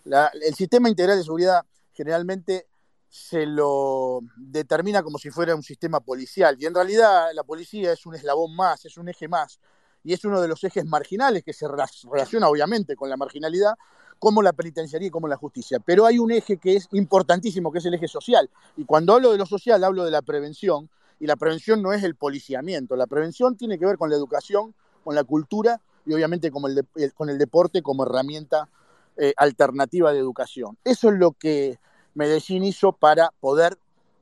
el sistema integral de seguridad generalmente se lo determina como si fuera un sistema policial. Y en realidad la policía es un eslabón más, es un eje más. Y es uno de los ejes marginales que se relaciona obviamente con la marginalidad, como la penitenciaría y como la justicia. Pero hay un eje que es importantísimo, que es el eje social. Y cuando hablo de lo social, hablo de la prevención. Y la prevención no es el policiamiento. La prevención tiene que ver con la educación, con la cultura y obviamente con el, con el deporte como herramienta eh, alternativa de educación. Eso es lo que Medellín hizo para poder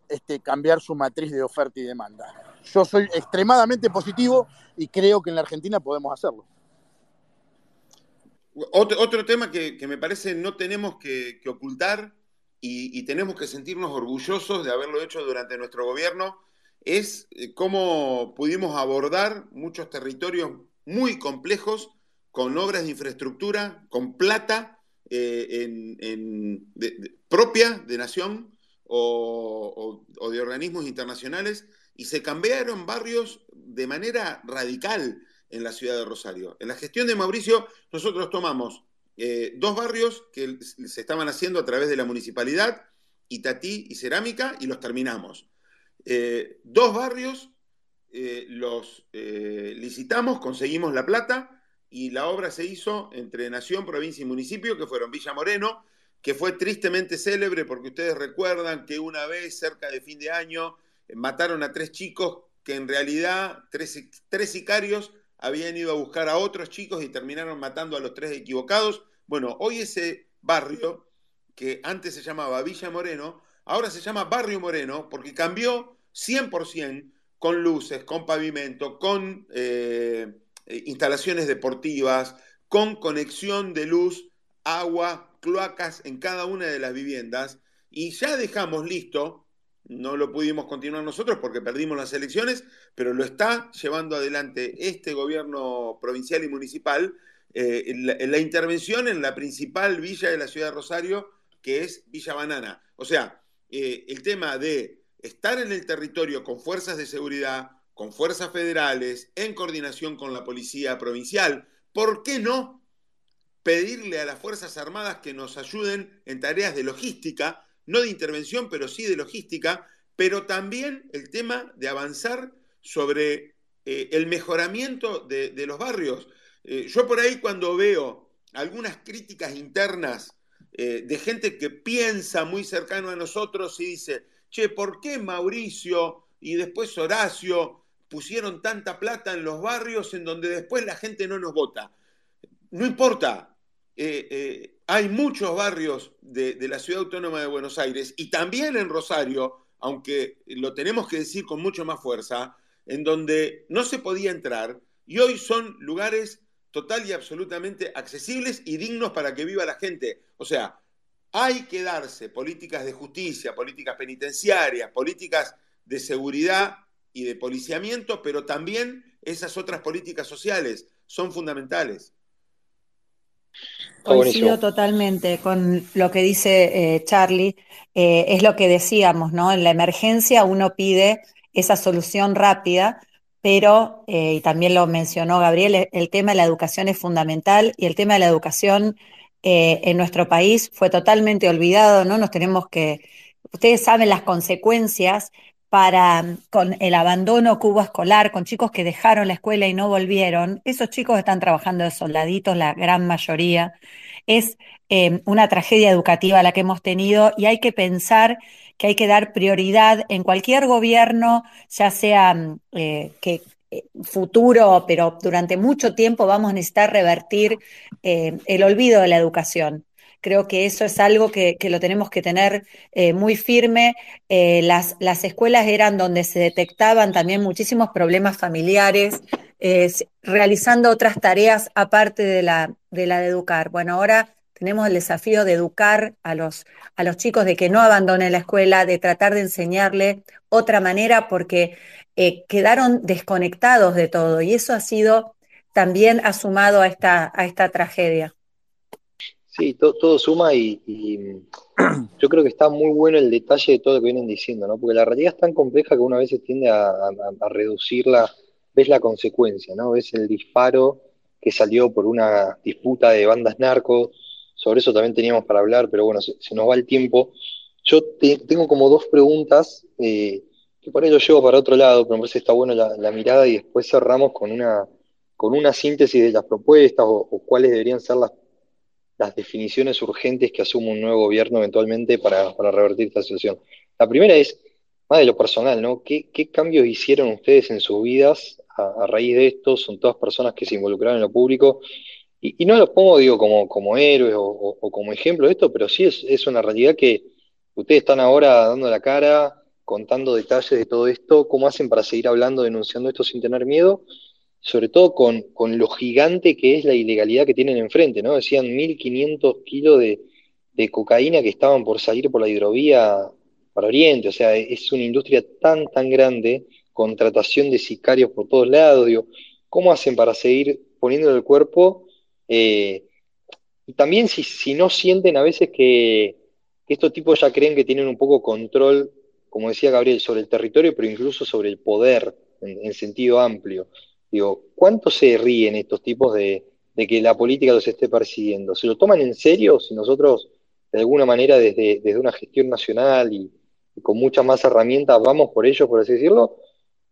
este, cambiar su matriz de oferta y demanda. Yo soy extremadamente positivo y creo que en la Argentina podemos hacerlo. Otro, tema que, me parece no tenemos que, ocultar y, tenemos que sentirnos orgullosos de haberlo hecho durante nuestro gobierno es eh, cómo pudimos abordar muchos territorios muy complejos con obras de infraestructura, con plata eh, en, propia de nación o, de organismos internacionales y se cambiaron barrios de manera radical en la ciudad de Rosario. En la gestión de Mauricio nosotros tomamos eh, dos barrios que se estaban haciendo a través de la municipalidad, Itatí y Cerámica, y los terminamos. Eh, dos barrios los licitamos, conseguimos la plata, y la obra se hizo entre Nación, provincia y municipio, que fueron Villa Moreno, que fue tristemente célebre porque ustedes recuerdan que una vez, cerca de fin de año, mataron a tres chicos que en realidad tres, tres sicarios habían ido a buscar a otros chicos y terminaron matando a los tres equivocados. Bueno, hoy ese barrio, que antes se llamaba Villa Moreno, ahora se llama Barrio Moreno porque cambió 100% con luces, con pavimento, con eh, eh, instalaciones deportivas, con conexión de luz, agua, cloacas en cada una de las viviendas. Y ya dejamos listo, no lo pudimos continuar nosotros porque perdimos las elecciones, pero lo está llevando adelante este gobierno provincial y municipal eh, en, la, intervención en la principal villa de la ciudad de Rosario, que es Villa Banana. O sea, eh, el tema de estar en el territorio con fuerzas de seguridad, con fuerzas federales, en coordinación con la policía provincial. ¿Por qué no pedirle a las Fuerzas Armadas que nos ayuden en tareas de logística, no de intervención, pero sí de logística, pero también el tema de avanzar sobre eh, el mejoramiento de, los barrios? Eh, yo por ahí cuando veo algunas críticas internas eh, de gente que piensa muy cercano a nosotros y dice, che, ¿por qué Mauricio y después Horacio pusieron tanta plata en los barrios en donde después la gente no nos vota. No importa, eh, eh, hay muchos barrios de, la Ciudad Autónoma de Buenos Aires y también en Rosario, aunque lo tenemos que decir con mucho más fuerza, en donde no se podía entrar y hoy son lugares total y absolutamente accesibles y dignos para que viva la gente. O sea, hay que darse políticas de justicia, políticas penitenciarias, políticas de seguridad y de policiamiento, pero también esas otras políticas sociales son fundamentales. Coincido totalmente con lo que dice eh, Charlie. Eh, es lo que decíamos, ¿no? En la emergencia uno pide esa solución rápida, pero, eh, y también lo mencionó Gabriel, el tema de la educación es fundamental y el tema de la educación en nuestro país fue totalmente olvidado, ¿no? Nos tenemos que, ustedes saben las consecuencias para con el abandono cubo escolar, con chicos que dejaron la escuela y no volvieron, esos chicos están trabajando de soldaditos, la gran mayoría. Es eh, una tragedia educativa la que hemos tenido y hay que pensar que hay que dar prioridad en cualquier gobierno, ya sea mm, eh, que eh, futuro, pero durante mucho tiempo vamos a necesitar revertir eh, el olvido de la educación. Creo que eso es algo que, que lo tenemos que tener eh, muy firme. Eh, las, las, escuelas eran donde se detectaban también muchísimos problemas familiares, eh, realizando otras tareas aparte de la, de educar. Bueno, ahora tenemos el desafío de educar a los, a los chicos, de que no abandonen la escuela, de tratar de enseñarle otra manera, porque quedaron desconectados de todo y eso ha sido también asumado a esta, a esta tragedia. Sí, todo, todo suma y, [clears throat] yo creo que está muy bueno el detalle de todo lo que vienen diciendo, ¿no? Porque la realidad es tan compleja que uno a veces tiende a, a, a reducirla, ves la consecuencia, ¿no? Ves el disparo que salió por una disputa de bandas narcos, sobre eso también teníamos para hablar, pero bueno, se, nos va el tiempo. Yo te, tengo como dos preguntas, eh, que por ahí lo llevo para otro lado, pero me parece que está bueno la, la mirada y después cerramos con una, con una síntesis de las propuestas o, o cuáles deberían ser las las definiciones urgentes que asume un nuevo gobierno eventualmente para, para revertir esta situación. La primera es, más de lo personal, ¿no? ¿Qué, qué cambios hicieron ustedes en sus vidas a, raíz de esto? Son todas personas que se involucraron en lo público. Y, no los pongo, digo, como, como héroes o, como ejemplo de esto, pero sí es, es una realidad que ustedes están ahora dando la cara, contando detalles de todo esto, cómo hacen para seguir hablando, denunciando esto sin tener miedo sobre todo con, con, lo gigante que es la ilegalidad que tienen enfrente, ¿no? Decían 1.500 kilos de, de, cocaína que estaban por salir por la hidrovía para Oriente, o sea, es una industria tan, tan grande, contratación de sicarios por todos lados, digo, ¿cómo hacen para seguir poniendo el cuerpo? Eh, y también si, si, no sienten a veces que, estos tipos ya creen que tienen un poco control, como decía Gabriel, sobre el territorio, pero incluso sobre el poder en sentido amplio. Digo, ¿cuánto se ríen estos tipos de, de, que la política los esté persiguiendo? ¿Se lo toman en serio si nosotros, de alguna manera, desde, desde una gestión nacional y, con muchas más herramientas, vamos por ellos, por así decirlo?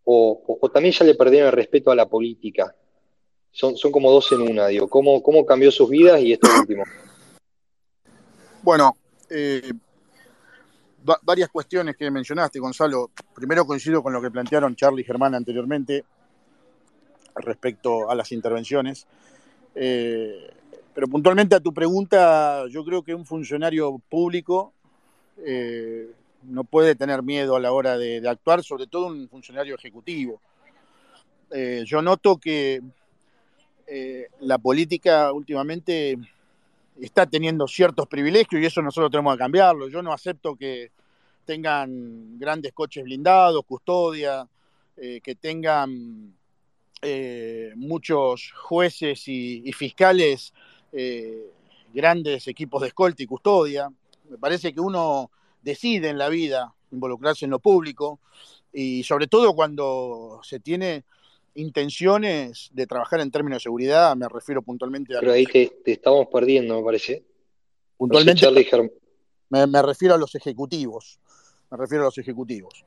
¿O, o, también ya le perdieron el respeto a la política? Son, son como dos en una, digo. ¿Cómo, cómo cambió sus vidas y esto último? Bueno, eh, va, varias cuestiones que mencionaste, Gonzalo. Primero coincido con lo que plantearon Charlie y Germán anteriormente respecto a las intervenciones. Eh, pero puntualmente a tu pregunta, yo creo que un funcionario público eh, no puede tener miedo a la hora de, actuar, sobre todo un funcionario ejecutivo. Eh, yo noto que la política últimamente está teniendo ciertos privilegios y eso nosotros tenemos que cambiarlo. Yo no acepto que tengan grandes coches blindados, custodia, que tengan eh, muchos jueces y, y fiscales, eh, grandes equipos de escolta y custodia. Me parece que uno decide en la vida involucrarse en lo público y sobre todo cuando se tiene intenciones de trabajar en términos de seguridad, me refiero puntualmente a... Pero ahí te, te estamos perdiendo, me parece. Puntualmente no sé, me, me refiero a los ejecutivos, me refiero a los ejecutivos.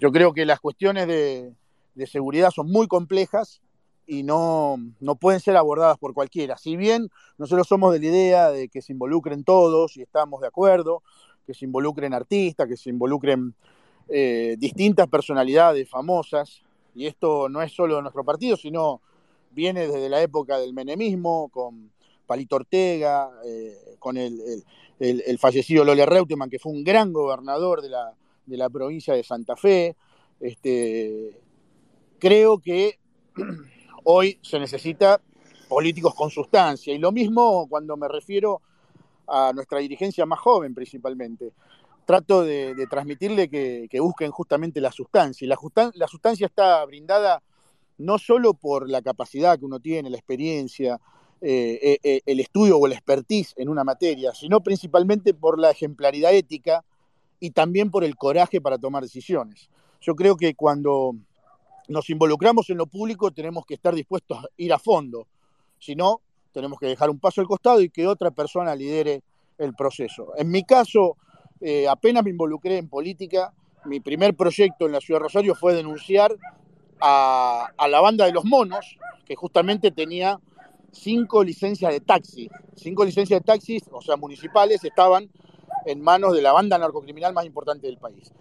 Yo creo que las cuestiones de, de seguridad son muy complejas y no, no, pueden ser abordadas por cualquiera. Si bien nosotros somos de la idea de que se involucren todos y estamos de acuerdo, que se involucren artistas, que se involucren eh, distintas personalidades famosas, y esto no es solo de nuestro partido, sino viene desde la época del menemismo, con Palito Ortega, eh, con el, el, fallecido Lole Reutemann, que fue un gran gobernador de la, de la provincia de Santa Fe, este, creo que [clears throat] hoy se necesita políticos con sustancia. Y lo mismo cuando me refiero a nuestra dirigencia más joven principalmente. Trato de, transmitirle que, que, busquen justamente la sustancia. Y la, sustancia está brindada no solo por la capacidad que uno tiene, la experiencia, eh, eh, el estudio o el expertise en una materia, sino principalmente por la ejemplaridad ética y también por el coraje para tomar decisiones. Yo creo que cuando nos involucramos en lo público, tenemos que estar dispuestos a ir a fondo. Si no, tenemos que dejar un paso al costado y que otra persona lidere el proceso. En mi caso, eh, apenas me involucré en política, mi primer proyecto en la ciudad de Rosario fue denunciar a, a la banda de los monos, que justamente tenía cinco licencias de taxi. Cinco licencias de taxis, o sea, municipales, estaban en manos de la banda narcocriminal más importante del país.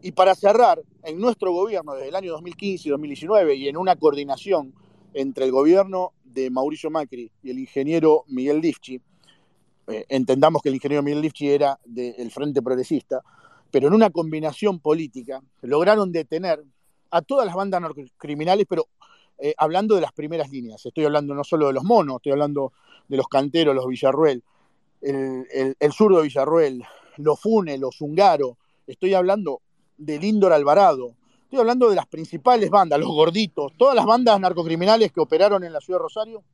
Y para cerrar, en nuestro gobierno desde el año 2015 y 2019 y en una coordinación entre el gobierno de Mauricio Macri y el ingeniero Miguel Lifchi, eh, entendamos que el ingeniero Miguel Lifchi era del Frente Progresista, pero en una combinación política lograron detener a todas las bandas criminales, pero eh, hablando de las primeras líneas. Estoy hablando no solo de los monos, estoy hablando de los canteros, los Villarruel, el, el, el de Villarruel, los Fune, los Zungaro, estoy hablando del Índor Alvarado, estoy hablando de las principales bandas, los gorditos, todas las bandas narcocriminales que operaron en la ciudad de Rosario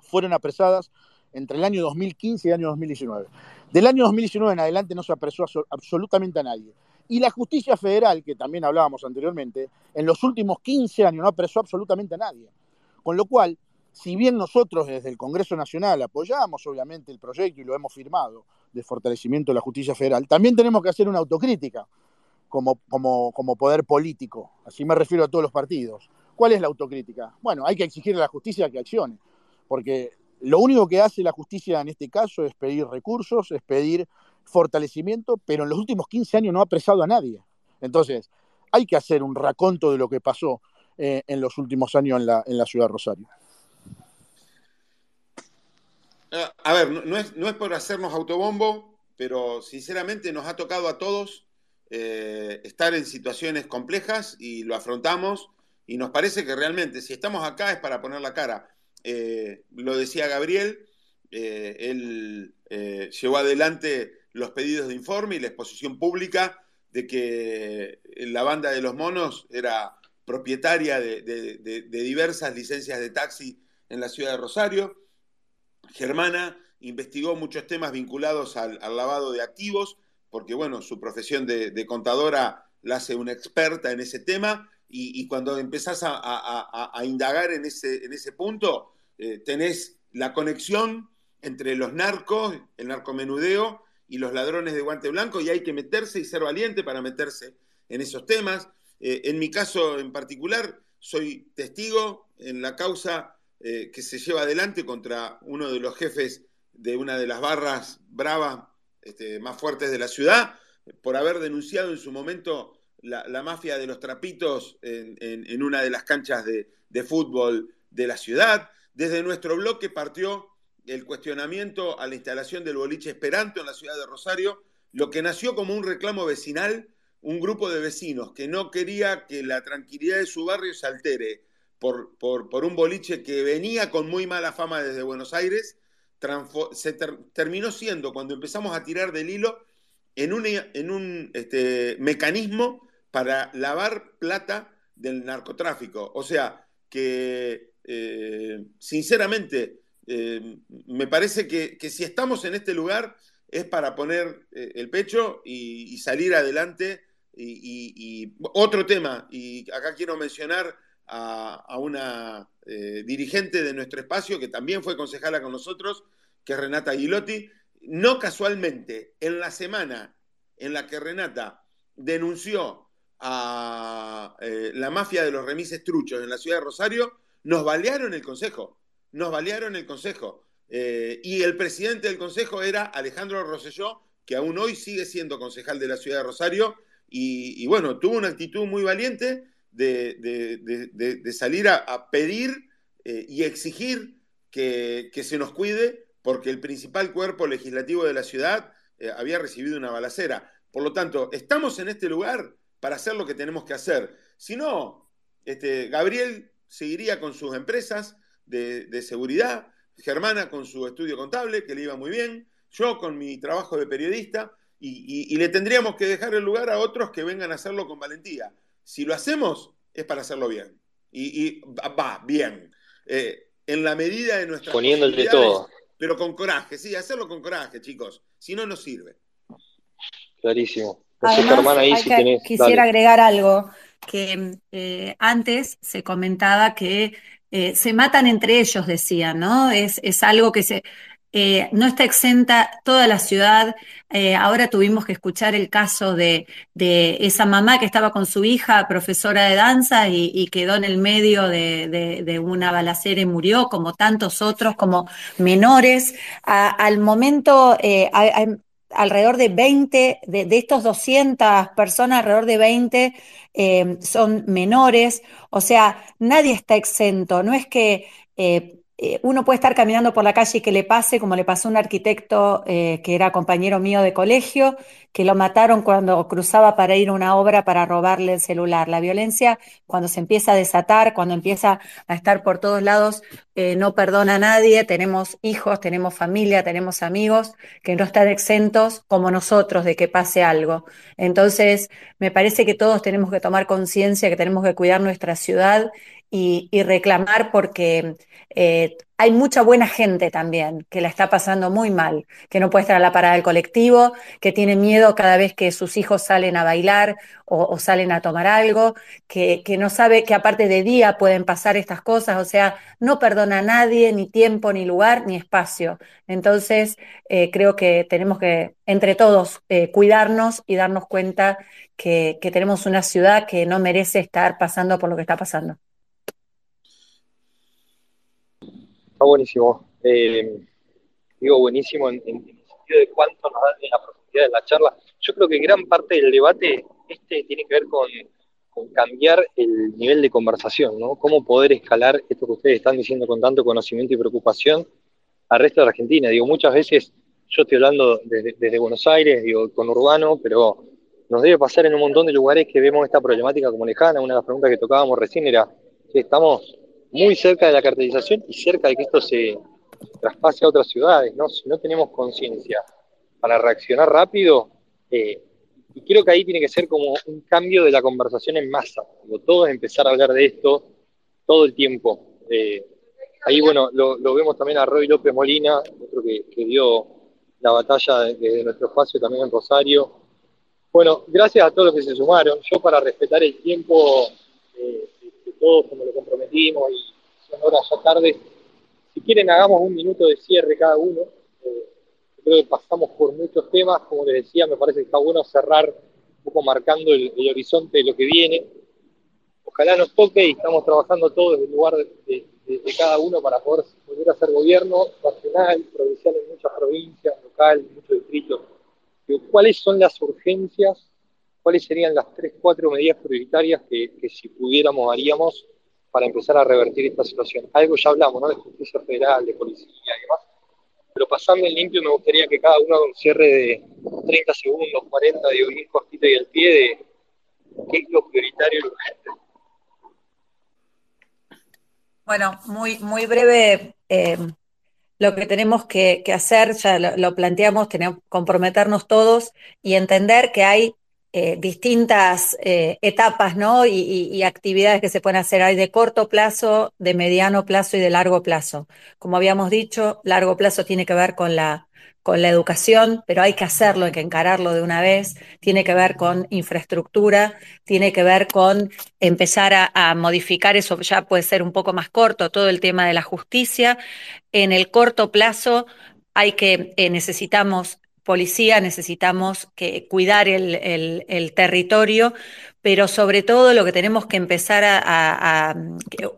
fueron apresadas entre el año 2015 y el año 2019. Del año 2019 en adelante no se apresó absolutamente a nadie. Y la justicia federal, que también hablábamos anteriormente, en los últimos 15 años no apresó absolutamente a nadie. Con lo cual, si bien nosotros desde el Congreso Nacional apoyamos obviamente el proyecto y lo hemos firmado de fortalecimiento de la justicia federal, también tenemos que hacer una autocrítica como, como, poder político. Así me refiero a todos los partidos. ¿Cuál es la autocrítica? Bueno, hay que exigir a la justicia que accione, porque lo único que hace la justicia en este caso es pedir recursos, es pedir fortalecimiento, pero en los últimos 15 años no ha apresado a nadie. Entonces, hay que hacer un raconto de lo que pasó eh, en los últimos años en la, en la ciudad de Rosario. Ah, a ver, es, no es por hacernos autobombo, pero sinceramente nos ha tocado a todos eh, estar en situaciones complejas y lo afrontamos y nos parece que realmente si estamos acá es para poner la cara. Eh, lo decía Gabriel, eh, él llevó adelante los pedidos de informe y la exposición pública de que la banda de los monos era propietaria de, diversas licencias de taxi en la ciudad de Rosario. Germana investigó muchos temas vinculados al lavado de activos, porque bueno, su profesión de, contadora la hace una experta en ese tema, y, cuando empezás a, indagar en ese, en ese punto, eh, tenés la conexión entre los narcos, el narcomenudeo y los ladrones de guante blanco, y hay que meterse y ser valiente para meterse en esos temas. Eh, en mi caso en particular, soy testigo en la causa eh, que se lleva adelante contra uno de los jefes de una de las barras bravas este, más fuertes de la ciudad, por haber denunciado en su momento la, mafia de los trapitos en, una de las canchas de, fútbol de la ciudad. Desde nuestro bloque partió el cuestionamiento a la instalación del boliche Esperanto en la ciudad de Rosario, lo que nació como un reclamo vecinal, un grupo de vecinos que no quería que la tranquilidad de su barrio se altere por, por un boliche que venía con muy mala fama desde Buenos Aires, se ter terminó siendo, cuando empezamos a tirar del hilo, en un, en un este, mecanismo para lavar plata del narcotráfico. O sea, que eh, sinceramente eh, me parece que, que, si estamos en este lugar es para poner eh, el pecho y, salir adelante. Y, otro tema, y acá quiero mencionar a, una eh, dirigente de nuestro espacio que también fue concejala con nosotros, que es Renata Aguilotti. No casualmente, en la semana en la que Renata denunció a eh, la mafia de los remises truchos en la ciudad de Rosario, nos balearon el consejo. Nos balearon el consejo. Eh, y el presidente del consejo era Alejandro Rosselló, que aún hoy sigue siendo concejal de la ciudad de Rosario. Y bueno, tuvo una actitud muy valiente de, de, de, salir a, pedir eh, y exigir que, que, se nos cuide, porque el principal cuerpo legislativo de la ciudad eh, había recibido una balacera. Por lo tanto, estamos en este lugar para hacer lo que tenemos que hacer. Si no, este, Gabriel seguiría con sus empresas de, seguridad, Germana con su estudio contable, que le iba muy bien, yo con mi trabajo de periodista, y, y, le tendríamos que dejar el lugar a otros que vengan a hacerlo con valentía. Si lo hacemos, es para hacerlo bien. Y, y va, bien. Eh, en la medida de nuestras Poniéndole todo. Pero con coraje, sí, hacerlo con coraje, chicos. Si no, no sirve. Clarísimo. No Además, ahí si que, tenés... Quisiera Dale. agregar algo, que eh, antes se comentaba que eh, se matan entre ellos, decían, ¿no? Es, es algo que se... Eh, no está exenta toda la ciudad. Eh, ahora tuvimos que escuchar el caso de, esa mamá que estaba con su hija, profesora de danza, y, quedó en el medio de, una balacera y murió, como tantos otros, como menores. Al momento, eh, alrededor de 20, de, estos 200 personas, alrededor de 20 eh, son menores, o sea, nadie está exento, no es que eh, uno puede estar caminando por la calle y que le pase, como le pasó a un arquitecto que era compañero mío de colegio, que lo mataron cuando cruzaba para ir a una obra para robarle el celular. La violencia, cuando se empieza a desatar, cuando empieza a estar por todos lados, eh, no perdona a nadie. Tenemos hijos, tenemos familia, tenemos amigos que no están exentos como nosotros de que pase algo. Entonces, me parece que todos tenemos que tomar conciencia que tenemos que cuidar nuestra ciudad y, reclamar porque eh, hay mucha buena gente también que la está pasando muy mal, que no puede estar a la parada del colectivo, que tiene miedo cada vez que sus hijos salen a bailar o, salen a tomar algo, que, no sabe que aparte de día pueden pasar estas cosas, o sea, no perdona a nadie, ni tiempo, ni lugar, ni espacio. Entonces, eh, creo que tenemos que, entre todos, eh, cuidarnos y darnos cuenta que tenemos una ciudad que no merece estar pasando por lo que está pasando. Está buenísimo. Eh, digo buenísimo en, el sentido de cuánto nos da en la profundidad de la charla. Yo creo que gran parte del debate este tiene que ver con, cambiar el nivel de conversación, ¿no? Cómo poder escalar esto que ustedes están diciendo con tanto conocimiento y preocupación al resto de la Argentina. Digo, muchas veces yo estoy hablando desde, Buenos Aires, digo, con Urbano, pero nos debe pasar en un montón de lugares que vemos esta problemática como lejana. Una de las preguntas que tocábamos recién era estamos muy cerca de la cartelización y cerca de que esto se traspase a otras ciudades, ¿no? Si no tenemos conciencia para reaccionar rápido, eh, y creo que ahí tiene que ser como un cambio de la conversación en masa, todo todos empezar a hablar de esto todo el tiempo. Eh, ahí, bueno, lo, vemos también a Roy López Molina, otro que, dio la batalla desde nuestro espacio también en Rosario. Bueno, gracias a todos los que se sumaron. Yo para respetar el tiempo eh, todos, como lo comprometimos y son horas ya tarde. Si quieren, hagamos un minuto de cierre cada uno. Eh, creo que pasamos por muchos temas. Como les decía, me parece que está bueno cerrar un poco marcando el, horizonte de lo que viene. Ojalá nos toque y estamos trabajando todos desde el lugar de, cada uno para poder volver a hacer gobierno nacional, provincial en muchas provincias, local, muchos distritos. ¿Cuáles son las urgencias cuáles serían las tres, cuatro medidas prioritarias que, si pudiéramos haríamos para empezar a revertir esta situación. Algo ya hablamos, ¿no? De justicia federal, de policía y demás. Pero pasando en limpio me gustaría que cada uno un cierre de 30 segundos, 40, de ir cortito y al pie de qué es lo prioritario y lo urgente. Bueno, muy, muy breve. Eh, lo que tenemos que, hacer, ya lo, lo, planteamos, tenemos comprometernos todos y entender que hay eh, distintas eh, etapas ¿no? Y, actividades que se pueden hacer. Hay de corto plazo, de mediano plazo y de largo plazo. Como habíamos dicho, largo plazo tiene que ver con la, con la educación, pero hay que hacerlo, hay que encararlo de una vez. Tiene que ver con infraestructura, tiene que ver con empezar a, modificar eso, ya puede ser un poco más corto, todo el tema de la justicia. En el corto plazo hay que, eh, necesitamos policía, necesitamos que, cuidar el, territorio, pero sobre todo lo que tenemos que empezar a,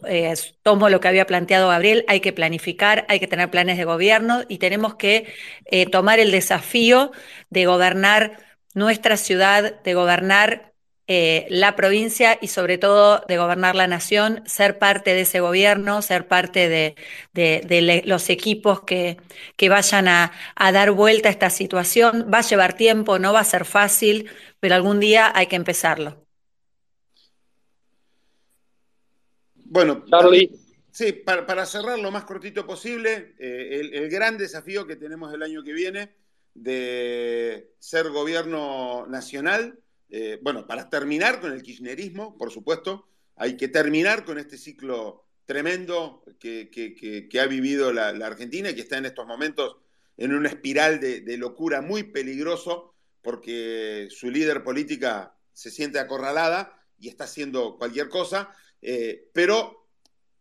eh, tomo lo que había planteado Gabriel, hay que planificar, hay que tener planes de gobierno y tenemos que eh, tomar el desafío de gobernar nuestra ciudad, de gobernar eh, la provincia y sobre todo de gobernar la nación, ser parte de ese gobierno, ser parte de, los equipos que, que vayan a, dar vuelta a esta situación. Va a llevar tiempo, no va a ser fácil, pero algún día hay que empezarlo. Bueno, Charlie. Sí, para, cerrar lo más cortito posible, eh, el, el gran desafío que tenemos el año que viene de ser gobierno nacional eh, bueno, para terminar con el kirchnerismo, por supuesto, hay que terminar con este ciclo tremendo que, ha vivido la, Argentina y que está en estos momentos en una espiral de, locura muy peligroso porque su líder política se siente acorralada y está haciendo cualquier cosa, eh, pero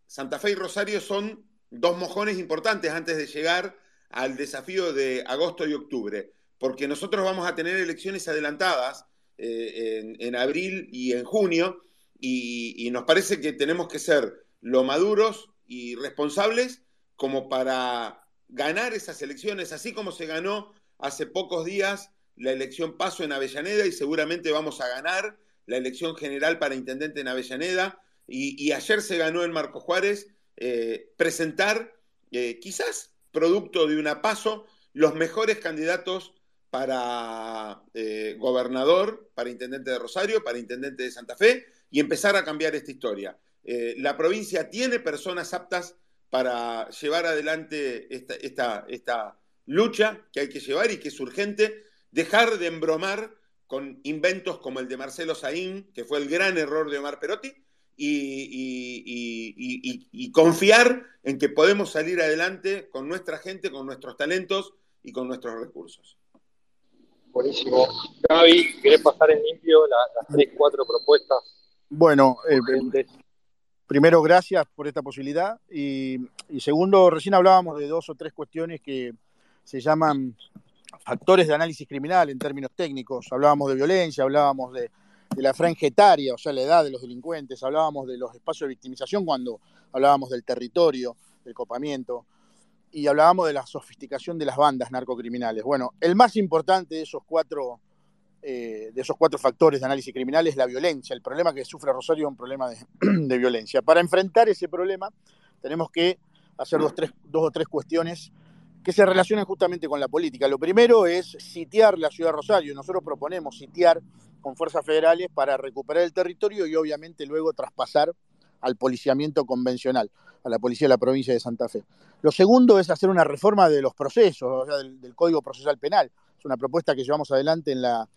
Santa Fe y Rosario son dos mojones importantes antes de llegar al desafío de agosto y octubre, porque nosotros vamos a tener elecciones adelantadas eh, en, abril y en junio, y, nos parece que tenemos que ser lo maduros y responsables como para ganar esas elecciones, así como se ganó hace pocos días la elección paso en Avellaneda y seguramente vamos a ganar la elección general para intendente en Avellaneda. Y, ayer se ganó en Marco Juárez eh, presentar, eh, quizás producto de una paso, los mejores candidatos para eh, gobernador, para intendente de Rosario, para intendente de Santa Fe y empezar a cambiar esta historia. la provincia tiene personas aptas para llevar adelante esta, esta lucha que hay que llevar y que es urgente, dejar de embromar con inventos como el de Marcelo Saín, que fue el gran error de Omar Perotti, y, confiar en que podemos salir adelante con nuestra gente, con nuestros talentos y con nuestros recursos. Buenísimo. Gaby, ¿querés pasar en limpio las tres, cuatro propuestas? Bueno, eh, primero, gracias por esta posibilidad. Y, y, segundo, recién hablábamos de dos o tres cuestiones que se llaman factores de análisis criminal en términos técnicos. Hablábamos de violencia, hablábamos de, la franja etaria, o sea, la edad de los delincuentes, hablábamos de los espacios de victimización cuando hablábamos del territorio, del copamiento, y hablábamos de la sofisticación de las bandas narcocriminales. Bueno, el más importante de esos cuatro, eh, de esos cuatro factores de análisis criminal es la violencia. El problema que sufre Rosario es un problema de, [clears throat] violencia. Para enfrentar ese problema tenemos que hacer dos, tres, dos o tres cuestiones que se relacionan justamente con la política. Lo primero es sitiar la ciudad de Rosario. Nosotros proponemos sitiar con fuerzas federales para recuperar el territorio y obviamente luego traspasar al policiamiento convencional, a la policía de la provincia de Santa Fe. Lo segundo es hacer una reforma de los procesos, o sea, del, Código Procesal Penal. Es una propuesta que llevamos adelante en la,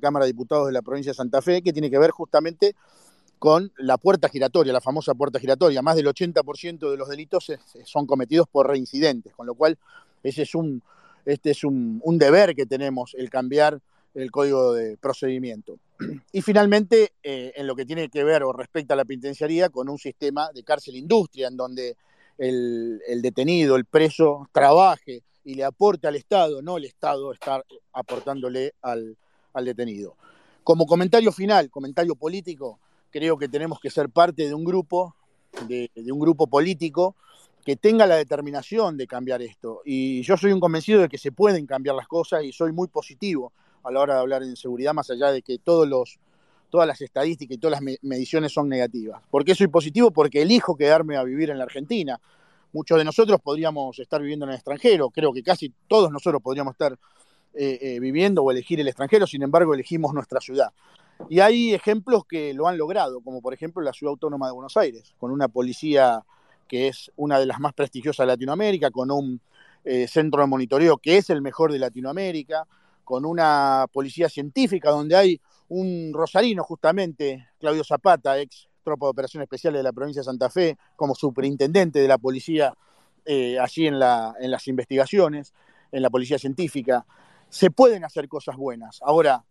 Cámara de Diputados de la provincia de Santa Fe, que tiene que ver justamente con la puerta giratoria, la famosa puerta giratoria. Más del 80% de los delitos son cometidos por reincidentes, con lo cual ese es un, este es un, deber que tenemos, el cambiar el código de procedimiento. Y finalmente, eh, en lo que tiene que ver o respecta a la penitenciaría, con un sistema de cárcel industria, en donde el, detenido, el preso, trabaje y le aporte al Estado, no el Estado estar aportándole al, detenido. Como comentario final, comentario político, creo que tenemos que ser parte de un grupo, de, un grupo político que tenga la determinación de cambiar esto. Y yo soy un convencido de que se pueden cambiar las cosas y soy muy positivo a la hora de hablar en seguridad, más allá de que todos los, todas las estadísticas y todas las mediciones son negativas. ¿Por qué soy positivo? Porque elijo quedarme a vivir en la Argentina. Muchos de nosotros podríamos estar viviendo en el extranjero, creo que casi todos nosotros podríamos estar eh, eh, viviendo o elegir el extranjero, sin embargo elegimos nuestra ciudad. Y hay ejemplos que lo han logrado, como por ejemplo la Ciudad Autónoma de Buenos Aires, con una policía que es una de las más prestigiosas de Latinoamérica, con un eh, centro de monitoreo que es el mejor de Latinoamérica, con una policía científica donde hay un rosarino justamente, Claudio Zapata, ex tropa de operaciones especiales de la provincia de Santa Fe, como superintendente de la policía eh, allí en, la, en las investigaciones, en la policía científica. Se pueden hacer cosas buenas. Ahora,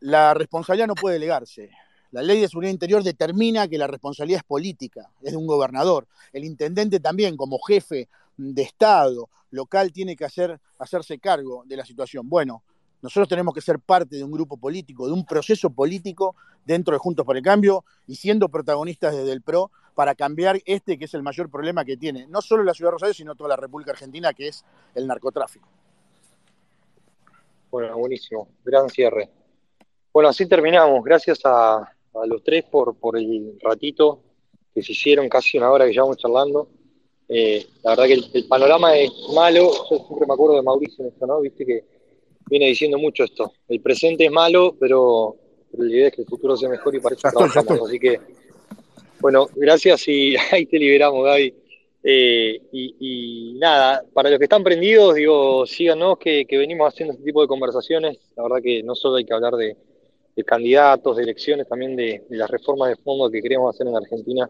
la responsabilidad no puede delegarse. La ley de seguridad interior determina que la responsabilidad es política, es de un gobernador. El intendente también, como jefe de Estado local, tiene que hacer, hacerse cargo de la situación. Bueno, nosotros tenemos que ser parte de un grupo político, de un proceso político dentro de Juntos por el Cambio y siendo protagonistas desde el PRO para cambiar este que es el mayor problema que tiene no solo la ciudad de Rosario, sino toda la República Argentina, que es el narcotráfico. Bueno, buenísimo. Gran cierre. Bueno, así terminamos. Gracias a, los tres por, por el ratito que se hicieron, casi una hora que llevamos charlando. Eh, la verdad que el, panorama es malo, yo siempre me acuerdo de Mauricio en esto, ¿no? Viste que viene diciendo mucho esto. El presente es malo, pero, la idea es que el futuro sea mejor y para eso trabajamos. Así que, bueno, gracias y [laughs] ahí te liberamos, Gaby. Eh, y, nada, para los que están prendidos, digo, síganos que, que venimos haciendo este tipo de conversaciones. La verdad que no solo hay que hablar de, de candidatos, de elecciones, también de, las reformas de fondo que queremos hacer en Argentina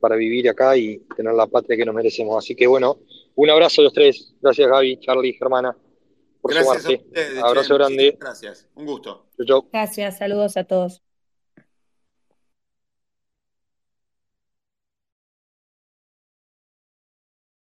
para vivir acá y tener la patria que nos merecemos. Así que bueno, un abrazo a los tres. Gracias Gaby, Charlie, Germana, por Gracias sumarte. abrazo grande. Gracias, un gusto. Gracias, saludos a todos.